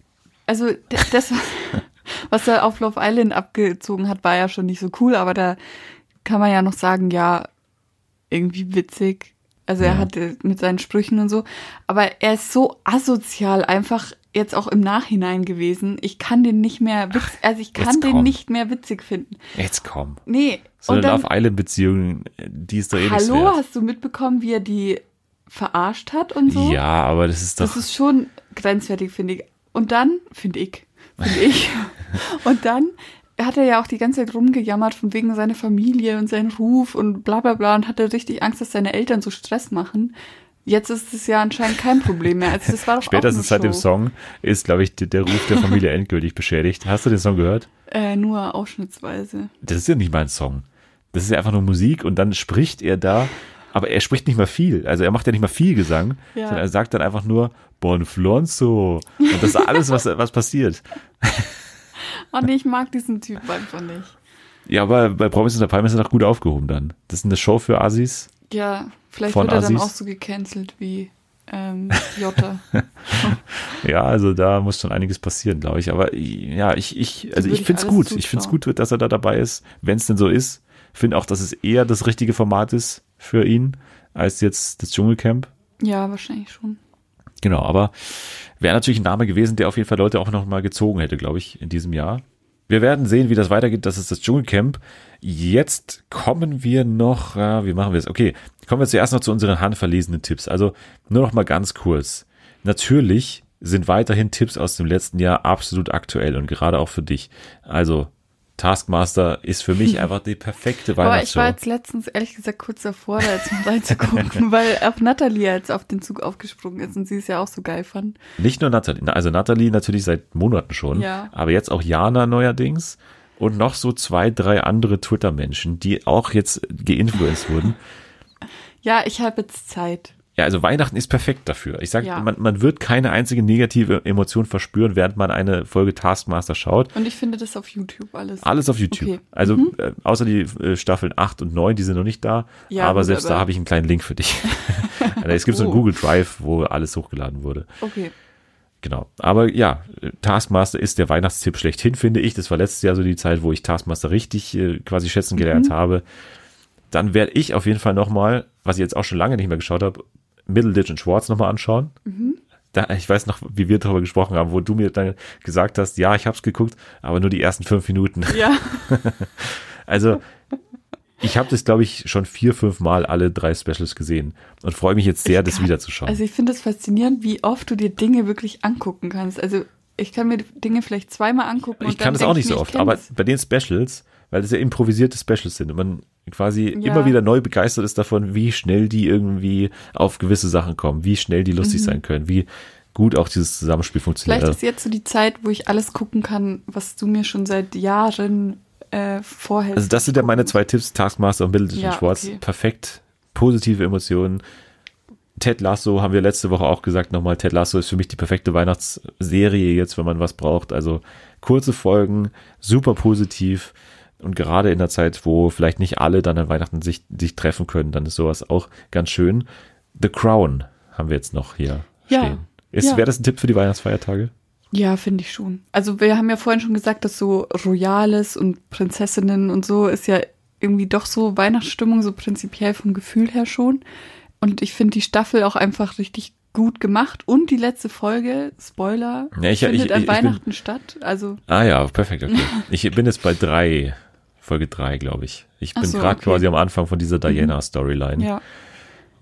Also das, was er auf Love Island abgezogen hat, war ja schon nicht so cool, aber da kann man ja noch sagen, ja, irgendwie witzig. Also er ja. hatte mit seinen Sprüchen und so. Aber er ist so asozial einfach jetzt auch im Nachhinein gewesen. Ich kann den nicht mehr witz, also ich kann den nicht mehr witzig finden. Jetzt komm. Nee. So eine Love Island Beziehung, die ist doch eh Hallo, hast du mitbekommen, wie er die verarscht hat und so? Ja, aber das ist doch. Das ist schon grenzwertig, finde ich. Und dann, finde ich, finde ich. und dann hat er ja auch die ganze Zeit rumgejammert von wegen seiner Familie und seinen Ruf und bla bla bla und hatte richtig Angst, dass seine Eltern so Stress machen. Jetzt ist es ja anscheinend kein Problem mehr. Also das war doch Spätestens seit dem Song ist, glaube ich, der Ruf der Familie endgültig beschädigt. Hast du den Song gehört? Äh, nur ausschnittsweise. Das ist ja nicht mein Song. Das ist ja einfach nur Musik und dann spricht er da, aber er spricht nicht mal viel. Also er macht ja nicht mal viel Gesang, ja. sondern er sagt dann einfach nur Bon Flonzo. Und das ist alles, was, was passiert. Und ich mag diesen Typ einfach nicht. Ja, aber bei Promis unter Palmen ist er doch gut aufgehoben dann. Das ist eine Show für Assis. Ja, vielleicht wird er Assis. dann auch so gecancelt wie ähm, Jota. ja, also da muss schon einiges passieren, glaube ich. Aber ja, ich, ich, also ich finde es gut. Zuschauen. Ich finde es gut, dass er da dabei ist, wenn es denn so ist. Finde auch, dass es eher das richtige Format ist für ihn, als jetzt das Dschungelcamp. Ja, wahrscheinlich schon. Genau, aber wäre natürlich ein Name gewesen, der auf jeden Fall Leute auch noch mal gezogen hätte, glaube ich, in diesem Jahr. Wir werden sehen, wie das weitergeht. Das ist das Dschungelcamp. Jetzt kommen wir noch, äh, wie machen wir es? Okay, kommen wir zuerst noch zu unseren handverlesenen Tipps. Also nur noch mal ganz kurz. Natürlich sind weiterhin Tipps aus dem letzten Jahr absolut aktuell und gerade auch für dich. Also Taskmaster ist für mich einfach die perfekte Weihnachtsshow. Aber ich war jetzt letztens ehrlich gesagt kurz davor, da jetzt mal reinzugucken, weil auch Natalie jetzt auf den Zug aufgesprungen ist und sie es ja auch so geil fand. Nicht nur Natalie, also Natalie natürlich seit Monaten schon, ja. aber jetzt auch Jana neuerdings und noch so zwei, drei andere Twitter-Menschen, die auch jetzt geinfluenced wurden. Ja, ich habe jetzt Zeit. Ja, also Weihnachten ist perfekt dafür. Ich sage, ja. man, man wird keine einzige negative Emotion verspüren, während man eine Folge Taskmaster schaut. Und ich finde das auf YouTube alles. Alles auf YouTube. Okay. Also mhm. äh, außer die äh, Staffeln 8 und 9, die sind noch nicht da. Ja, aber selbst aber da habe ich einen kleinen Link für dich. Also es gibt oh. so einen Google Drive, wo alles hochgeladen wurde. Okay. Genau. Aber ja, Taskmaster ist der Weihnachtstipp schlechthin, finde ich. Das war letztes Jahr so die Zeit, wo ich Taskmaster richtig äh, quasi schätzen gelernt mhm. habe. Dann werde ich auf jeden Fall nochmal, was ich jetzt auch schon lange nicht mehr geschaut habe, Middleditch und Schwartz nochmal anschauen. Mhm. Da, ich weiß noch, wie wir darüber gesprochen haben, wo du mir dann gesagt hast, ja, ich habe es geguckt, aber nur die ersten fünf Minuten. Ja. also ich habe das, glaube ich, schon vier, fünf Mal alle drei Specials gesehen und freue mich jetzt sehr, ich das kann, wiederzuschauen. Also ich finde es faszinierend, wie oft du dir Dinge wirklich angucken kannst. Also ich kann mir Dinge vielleicht zweimal angucken. Ich kann es auch nicht so oft, aber bei den Specials, weil das ja improvisierte Specials sind und man quasi ja. immer wieder neu begeistert ist davon, wie schnell die irgendwie auf gewisse Sachen kommen, wie schnell die lustig mhm. sein können, wie gut auch dieses Zusammenspiel funktioniert. Vielleicht ist jetzt so die Zeit, wo ich alles gucken kann, was du mir schon seit Jahren äh, vorhältst. Also das sind ja meine zwei Tipps, Taskmaster und Bild ja, Schwarz. Okay. Perfekt, positive Emotionen. Ted Lasso haben wir letzte Woche auch gesagt nochmal. Ted Lasso ist für mich die perfekte Weihnachtsserie jetzt, wenn man was braucht. Also kurze Folgen, super positiv. Und gerade in der Zeit, wo vielleicht nicht alle dann an Weihnachten sich, sich treffen können, dann ist sowas auch ganz schön. The Crown haben wir jetzt noch hier ja. stehen. Ist, ja. Wäre das ein Tipp für die Weihnachtsfeiertage? Ja, finde ich schon. Also wir haben ja vorhin schon gesagt, dass so Royales und Prinzessinnen und so ist ja irgendwie doch so Weihnachtsstimmung, so prinzipiell vom Gefühl her schon. Und ich finde die Staffel auch einfach richtig gut gemacht. Und die letzte Folge, Spoiler, ja, ich, findet ich, ich, an Weihnachten bin, statt. Also ah ja, perfekt. Okay. ich bin jetzt bei drei Folge 3, glaube ich. Ich bin so, gerade okay. quasi am Anfang von dieser Diana-Storyline. Mhm. Ja.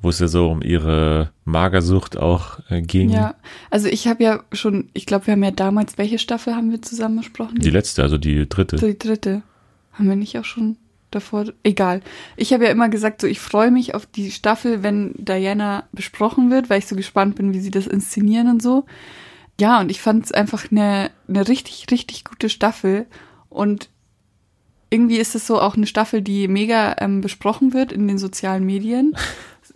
Wo es ja so um ihre Magersucht auch äh, ging. Ja, also ich habe ja schon, ich glaube, wir haben ja damals, welche Staffel haben wir zusammen besprochen? Die, die letzte, also die dritte. Die dritte. Haben wir nicht auch schon davor? Egal. Ich habe ja immer gesagt, so ich freue mich auf die Staffel, wenn Diana besprochen wird, weil ich so gespannt bin, wie sie das inszenieren und so. Ja, und ich fand es einfach eine, eine richtig, richtig gute Staffel. Und irgendwie ist es so auch eine Staffel, die mega ähm, besprochen wird in den sozialen Medien.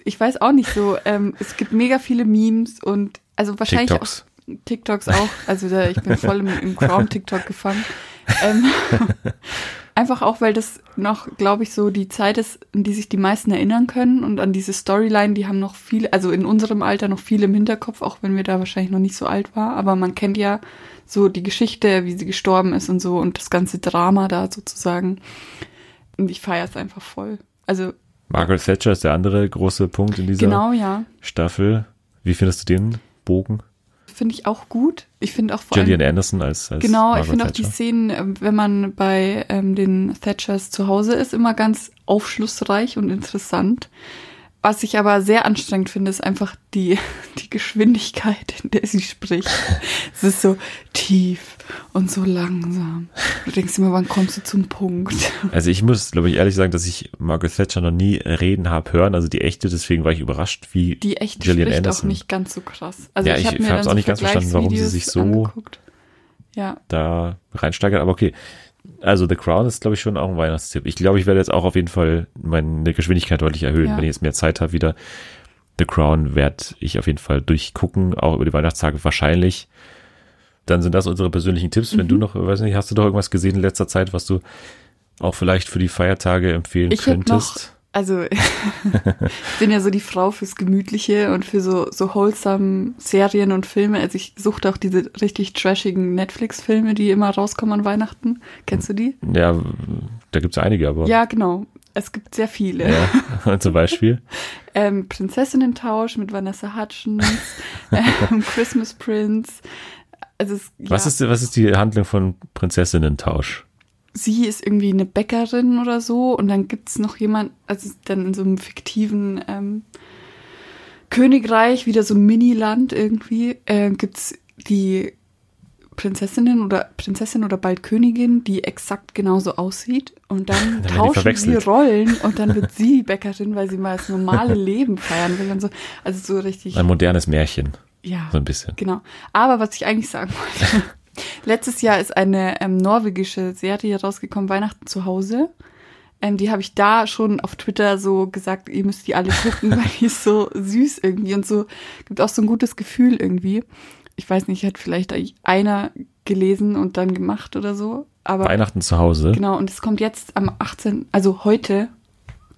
Ich weiß auch nicht so. Ähm, es gibt mega viele Memes und also wahrscheinlich TikToks. auch TikToks auch. Also da, ich bin voll im, im Crown-TikTok gefangen. Ähm, einfach auch, weil das noch, glaube ich, so die Zeit ist, an die sich die meisten erinnern können und an diese Storyline, die haben noch viele, also in unserem Alter noch viele im Hinterkopf, auch wenn wir da wahrscheinlich noch nicht so alt war. Aber man kennt ja so die Geschichte, wie sie gestorben ist und so und das ganze Drama da sozusagen. Und ich feiere es einfach voll. Also Margaret Thatcher ist der andere große Punkt in dieser genau, ja. Staffel. Wie findest du den Bogen? Finde ich auch gut. Ich finde auch vor Gillian allem, Anderson als, als Genau, Margaret ich finde auch die Szenen, ähm, wenn man bei ähm, den Thatchers zu Hause ist, immer ganz aufschlussreich und interessant. Was ich aber sehr anstrengend finde, ist einfach die, die Geschwindigkeit, in der sie spricht. es ist so tief und so langsam. Du denkst immer, wann kommst du zum Punkt? Also ich muss, glaube ich, ehrlich sagen, dass ich Margaret Thatcher noch nie reden habe hören. Also die echte, deswegen war ich überrascht, wie die echte Gillian spricht Anderson. auch nicht ganz so krass. Also ja, ich, ich habe es auch nicht ganz verstanden, warum sie sich so ja. da reinsteigert. Aber okay, also The Crown ist, glaube ich, schon auch ein Weihnachtstipp. Ich glaube, ich werde jetzt auch auf jeden Fall meine Geschwindigkeit deutlich erhöhen, ja. wenn ich jetzt mehr Zeit habe wieder. The Crown werde ich auf jeden Fall durchgucken, auch über die Weihnachtstage wahrscheinlich. Dann sind das unsere persönlichen Tipps. Mhm. Wenn du mhm. noch, weiß nicht, hast du doch irgendwas gesehen in letzter Zeit, was du auch vielleicht für die Feiertage empfehlen ich könntest? Also ich bin ja so die Frau fürs Gemütliche und für so, so wholesome Serien und Filme. Also ich suchte auch diese richtig trashigen Netflix-Filme, die immer rauskommen an Weihnachten. Kennst du die? Ja, da gibt es einige, aber. Ja, genau. Es gibt sehr viele. Ja, zum Beispiel? ähm, Prinzessinnen-Tausch mit Vanessa Hutchins, ähm, Christmas Prince. Also es, ja. was, ist, was ist die Handlung von Prinzessinnen-Tausch? Sie ist irgendwie eine Bäckerin oder so und dann gibt es noch jemand, also dann in so einem fiktiven ähm, Königreich, wieder so ein Mini-Land irgendwie, äh, gibt es die Prinzessinnen oder Prinzessin oder bald Königin, die exakt genauso aussieht und dann, dann tauschen sie Rollen und dann wird sie Bäckerin, weil sie mal das normale Leben feiern will und so. Also so richtig. Ein modernes Märchen. Ja. So ein bisschen. Genau. Aber was ich eigentlich sagen wollte, Letztes Jahr ist eine ähm, norwegische Serie rausgekommen, Weihnachten zu Hause. Ähm, die habe ich da schon auf Twitter so gesagt, ihr müsst die alle gucken, weil die ist so süß irgendwie und so, gibt auch so ein gutes Gefühl irgendwie. Ich weiß nicht, hat vielleicht einer gelesen und dann gemacht oder so. Aber Weihnachten zu Hause. Genau, und es kommt jetzt am 18., also heute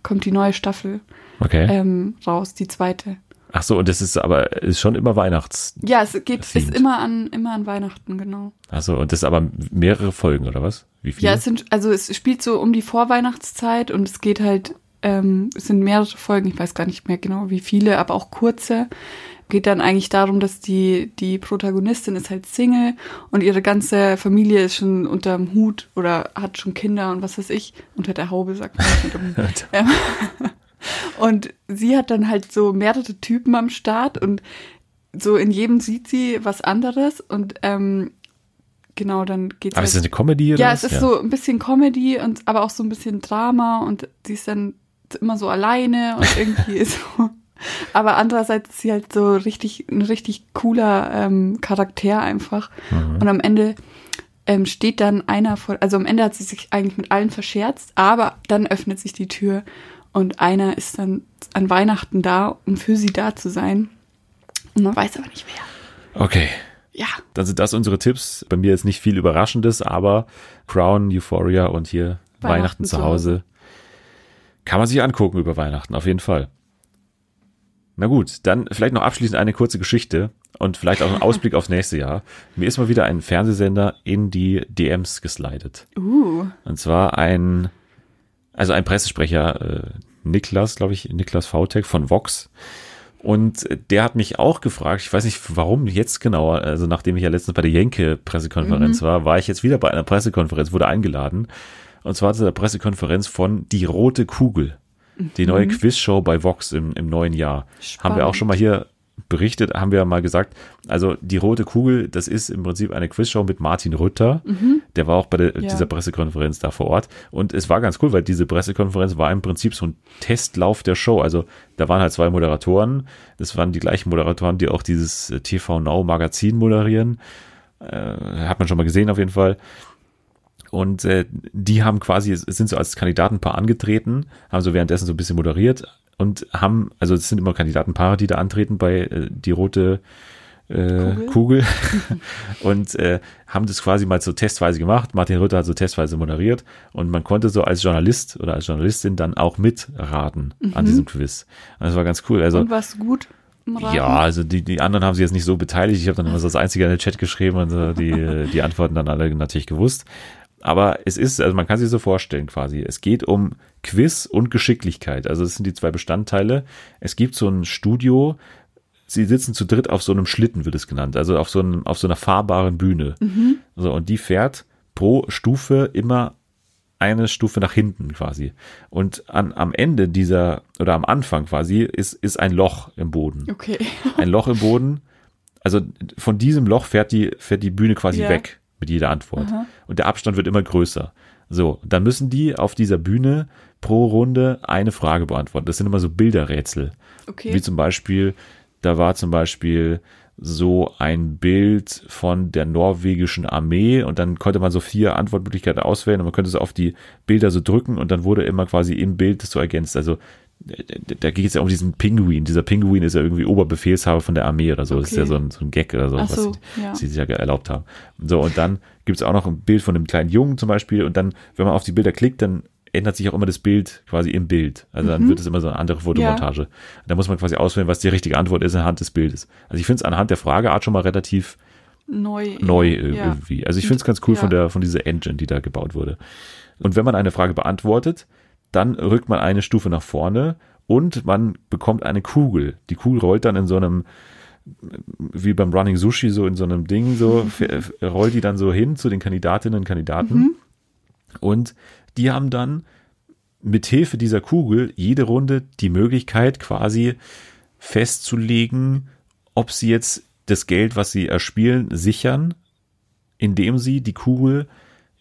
kommt die neue Staffel okay. ähm, raus, die zweite. Ach so, und das ist aber ist schon immer Weihnachts. Ja, es geht ist immer an immer an Weihnachten genau. Ach so, und das ist aber mehrere Folgen oder was? Wie viele? Ja, es sind also es spielt so um die Vorweihnachtszeit und es geht halt ähm, es sind mehrere Folgen, ich weiß gar nicht mehr genau wie viele, aber auch kurze. Geht dann eigentlich darum, dass die die Protagonistin ist halt Single und ihre ganze Familie ist schon unterm Hut oder hat schon Kinder und was weiß ich unter der Haube sagt man. ähm, und sie hat dann halt so mehrere Typen am Start und so in jedem sieht sie was anderes und ähm, genau, dann geht's. Aber halt, ist das eine Comedy oder? Ja, es ist ja. so ein bisschen Comedy und aber auch so ein bisschen Drama und sie ist dann immer so alleine und irgendwie so. Aber andererseits ist sie halt so richtig, ein richtig cooler ähm, Charakter einfach. Mhm. Und am Ende ähm, steht dann einer vor, also am Ende hat sie sich eigentlich mit allen verscherzt, aber dann öffnet sich die Tür und einer ist dann an Weihnachten da, um für sie da zu sein. Und man weiß aber nicht wer. Okay. Ja. Dann sind das unsere Tipps. Bei mir ist nicht viel Überraschendes, aber Crown, Euphoria und hier Weihnachten, Weihnachten zu Hause. Kann man sich angucken über Weihnachten, auf jeden Fall. Na gut, dann vielleicht noch abschließend eine kurze Geschichte und vielleicht auch ein Ausblick aufs nächste Jahr. Mir ist mal wieder ein Fernsehsender in die DMs geslidet. Uh. Und zwar ein also ein Pressesprecher, äh, Niklas, glaube ich, Niklas Vautek von Vox. Und der hat mich auch gefragt, ich weiß nicht warum jetzt genau, also nachdem ich ja letztens bei der Jenke-Pressekonferenz mhm. war, war ich jetzt wieder bei einer Pressekonferenz, wurde eingeladen. Und zwar zu der Pressekonferenz von Die Rote Kugel, die neue mhm. Quizshow bei Vox im, im neuen Jahr. Spannend. Haben wir auch schon mal hier berichtet, haben wir ja mal gesagt, also die rote Kugel, das ist im Prinzip eine Quizshow mit Martin Rütter. Mhm. Der war auch bei der, ja. dieser Pressekonferenz da vor Ort. Und es war ganz cool, weil diese Pressekonferenz war im Prinzip so ein Testlauf der Show. Also da waren halt zwei Moderatoren. Das waren die gleichen Moderatoren, die auch dieses äh, TV Now Magazin moderieren. Äh, hat man schon mal gesehen auf jeden Fall. Und äh, die haben quasi, sind so als Kandidatenpaar angetreten, haben so währenddessen so ein bisschen moderiert, und haben, also es sind immer Kandidatenpaare, die da antreten bei äh, die rote äh, Kugel, Kugel. und äh, haben das quasi mal so testweise gemacht. Martin Rütter hat so testweise moderiert und man konnte so als Journalist oder als Journalistin dann auch mitraten mhm. an diesem Quiz. Und das war ganz cool. Also, und war's gut? Ja, also die, die anderen haben sich jetzt nicht so beteiligt. Ich habe dann immer so als einziger in den Chat geschrieben und so die, die Antworten dann alle natürlich gewusst. Aber es ist, also man kann sich so vorstellen quasi, es geht um Quiz und Geschicklichkeit. Also das sind die zwei Bestandteile. Es gibt so ein Studio, sie sitzen zu dritt auf so einem Schlitten, wird es genannt, also auf so, einem, auf so einer fahrbaren Bühne. Mhm. So, und die fährt pro Stufe immer eine Stufe nach hinten quasi. Und an, am Ende dieser, oder am Anfang quasi, ist, ist ein Loch im Boden. Okay. ein Loch im Boden. Also von diesem Loch fährt die, fährt die Bühne quasi yeah. weg mit jeder Antwort. Aha. Und der Abstand wird immer größer. So, dann müssen die auf dieser Bühne pro Runde eine Frage beantworten. Das sind immer so Bilderrätsel. Okay. Wie zum Beispiel, da war zum Beispiel so ein Bild von der norwegischen Armee und dann konnte man so vier Antwortmöglichkeiten auswählen und man könnte so auf die Bilder so drücken und dann wurde immer quasi im Bild das so ergänzt. Also da geht es ja um diesen Pinguin. Dieser Pinguin ist ja irgendwie Oberbefehlshaber von der Armee oder so. Okay. Das ist ja so ein, so ein Gag oder so, Ach was sie, ja. sie sich ja erlaubt haben. So, und dann gibt es auch noch ein Bild von einem kleinen Jungen zum Beispiel. Und dann, wenn man auf die Bilder klickt, dann ändert sich auch immer das Bild quasi im Bild. Also dann mhm. wird es immer so eine andere Fotomontage. Ja. Da muss man quasi auswählen, was die richtige Antwort ist anhand des Bildes. Also ich finde es anhand der Frageart schon mal relativ neu, neu irgendwie. Ja. Also ich finde es ganz cool ja. von der, von dieser Engine, die da gebaut wurde. Und wenn man eine Frage beantwortet, dann rückt man eine Stufe nach vorne und man bekommt eine Kugel. Die Kugel rollt dann in so einem, wie beim Running Sushi, so in so einem Ding, so rollt die dann so hin zu den Kandidatinnen und Kandidaten. Mhm. Und die haben dann mit Hilfe dieser Kugel jede Runde die Möglichkeit quasi festzulegen, ob sie jetzt das Geld, was sie erspielen, sichern, indem sie die Kugel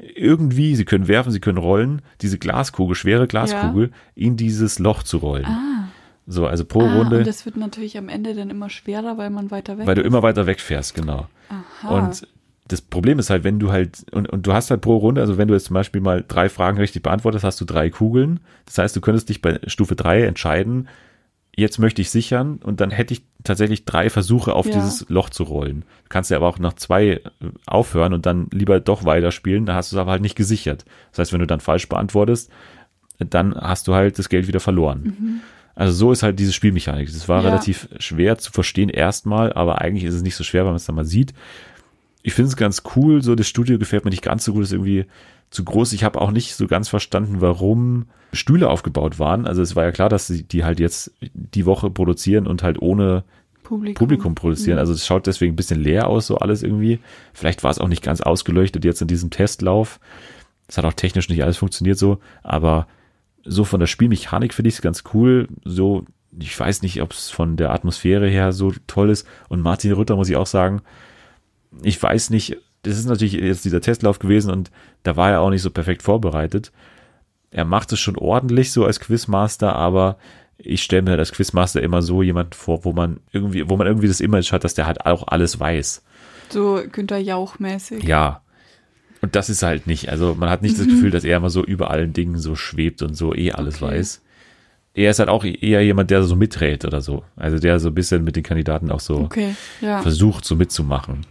irgendwie, sie können werfen, sie können rollen, diese Glaskugel, schwere Glaskugel, ja. in dieses Loch zu rollen. Ah. So, also pro ah, Runde. Und das wird natürlich am Ende dann immer schwerer, weil man weiter weg Weil du immer weiter wegfährst, genau. Aha. Und das Problem ist halt, wenn du halt, und, und du hast halt pro Runde, also wenn du jetzt zum Beispiel mal drei Fragen richtig beantwortest, hast du drei Kugeln. Das heißt, du könntest dich bei Stufe drei entscheiden, jetzt möchte ich sichern und dann hätte ich tatsächlich drei Versuche auf ja. dieses Loch zu rollen. Du kannst ja aber auch nach zwei äh, aufhören und dann lieber doch weiterspielen, da hast du es aber halt nicht gesichert. Das heißt, wenn du dann falsch beantwortest, dann hast du halt das Geld wieder verloren. Mhm. Also so ist halt diese Spielmechanik. Das war ja. relativ schwer zu verstehen erstmal, aber eigentlich ist es nicht so schwer, wenn man es dann mal sieht. Ich finde es ganz cool, so das Studio gefällt mir nicht ganz so gut, ist irgendwie zu groß. Ich habe auch nicht so ganz verstanden, warum Stühle aufgebaut waren. Also es war ja klar, dass sie die halt jetzt die Woche produzieren und halt ohne Publikum, Publikum produzieren. Mhm. Also es schaut deswegen ein bisschen leer aus, so alles irgendwie. Vielleicht war es auch nicht ganz ausgeleuchtet jetzt in diesem Testlauf. Es hat auch technisch nicht alles funktioniert so, aber so von der Spielmechanik finde ich es ganz cool. So, ich weiß nicht, ob es von der Atmosphäre her so toll ist. Und Martin Rütter muss ich auch sagen, ich weiß nicht, das ist natürlich jetzt dieser Testlauf gewesen und da war er auch nicht so perfekt vorbereitet. Er macht es schon ordentlich so als Quizmaster, aber ich stelle mir als Quizmaster immer so jemand vor, wo man irgendwie, wo man irgendwie das Image hat, dass der halt auch alles weiß. So Günther Jauch-mäßig. Ja. Und das ist halt nicht. Also man hat nicht mhm. das Gefühl, dass er immer so über allen Dingen so schwebt und so eh alles okay. weiß. Er ist halt auch eher jemand, der so miträt oder so. Also der so ein bisschen mit den Kandidaten auch so okay, ja. versucht, so mitzumachen.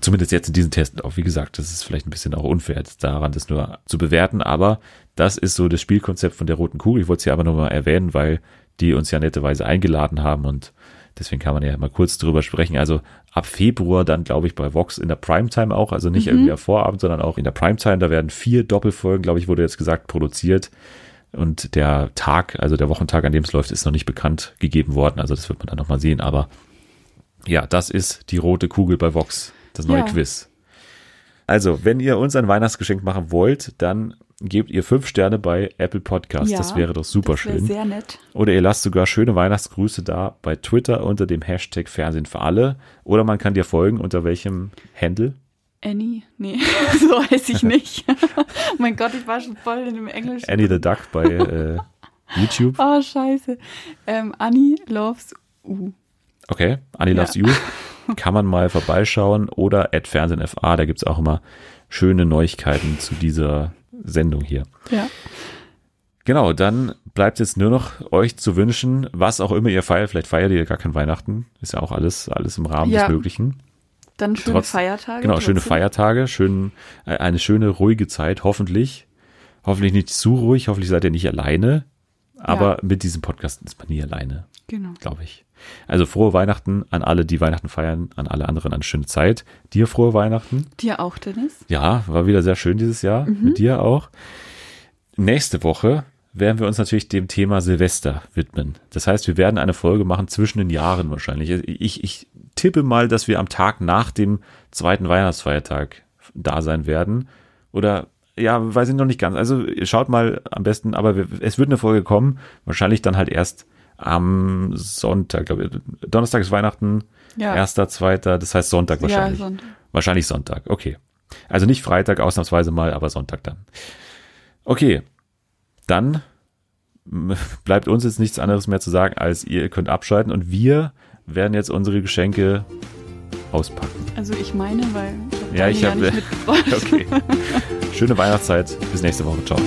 Zumindest jetzt in diesem Test auch. Wie gesagt, das ist vielleicht ein bisschen auch unfair, daran das nur zu bewerten. Aber das ist so das Spielkonzept von der Roten Kugel. Ich wollte es ja aber nochmal erwähnen, weil die uns ja netterweise eingeladen haben und deswegen kann man ja mal kurz drüber sprechen. Also ab Februar dann, glaube ich, bei Vox in der Primetime auch, also nicht mhm. irgendwie am Vorabend, sondern auch in der Primetime. Da werden vier Doppelfolgen, glaube ich, wurde jetzt gesagt, produziert. Und der Tag, also der Wochentag, an dem es läuft, ist noch nicht bekannt gegeben worden. Also das wird man dann nochmal sehen. Aber ja, das ist die rote Kugel bei Vox, das neue ja. Quiz. Also, wenn ihr uns ein Weihnachtsgeschenk machen wollt, dann gebt ihr fünf Sterne bei Apple Podcasts. Ja, das wäre doch super das schön. Sehr nett. Oder ihr lasst sogar schöne Weihnachtsgrüße da bei Twitter unter dem Hashtag Fernsehen für alle. Oder man kann dir folgen unter welchem Handle? Annie? Nee, so heiße ich nicht. mein Gott, ich war schon voll in dem Englischen. Annie the Duck bei äh, YouTube. Oh, scheiße. Ähm, Annie loves U. Okay, Annie ja. loves you. Kann man mal vorbeischauen. Oder at FernsehenFA, da gibt es auch immer schöne Neuigkeiten zu dieser Sendung hier. Ja. Genau, dann bleibt jetzt nur noch euch zu wünschen, was auch immer ihr feiert. Vielleicht feiert ihr gar kein Weihnachten. Ist ja auch alles, alles im Rahmen ja. des Möglichen. Dann schöne Trotz, Feiertage. Genau, trotzdem. schöne Feiertage, schön, äh, eine schöne, ruhige Zeit, hoffentlich. Hoffentlich nicht zu ruhig, hoffentlich seid ihr nicht alleine. Aber ja. mit diesem Podcast ist man nie alleine. Genau. Glaube ich. Also frohe Weihnachten an alle, die Weihnachten feiern, an alle anderen eine schöne Zeit. Dir frohe Weihnachten. Dir auch, Dennis. Ja, war wieder sehr schön dieses Jahr. Mhm. Mit dir auch. Nächste Woche werden wir uns natürlich dem Thema Silvester widmen. Das heißt, wir werden eine Folge machen zwischen den Jahren wahrscheinlich. Ich, ich tippe mal, dass wir am Tag nach dem zweiten Weihnachtsfeiertag da sein werden. Oder ja, weiß ich noch nicht ganz. Also schaut mal am besten, aber es wird eine Folge kommen. Wahrscheinlich dann halt erst am Sonntag, glaube ich. Donnerstag ist Weihnachten, ja. erster, zweiter, das heißt Sonntag wahrscheinlich. Ja, Sonntag. Wahrscheinlich Sonntag, okay. Also nicht Freitag ausnahmsweise mal, aber Sonntag dann. Okay, dann bleibt uns jetzt nichts anderes mehr zu sagen, als ihr könnt abschalten und wir werden jetzt unsere Geschenke auspacken. Also ich meine, weil ich ja, ich habe ja okay. Schöne Weihnachtszeit. Bis nächste Woche. Ciao.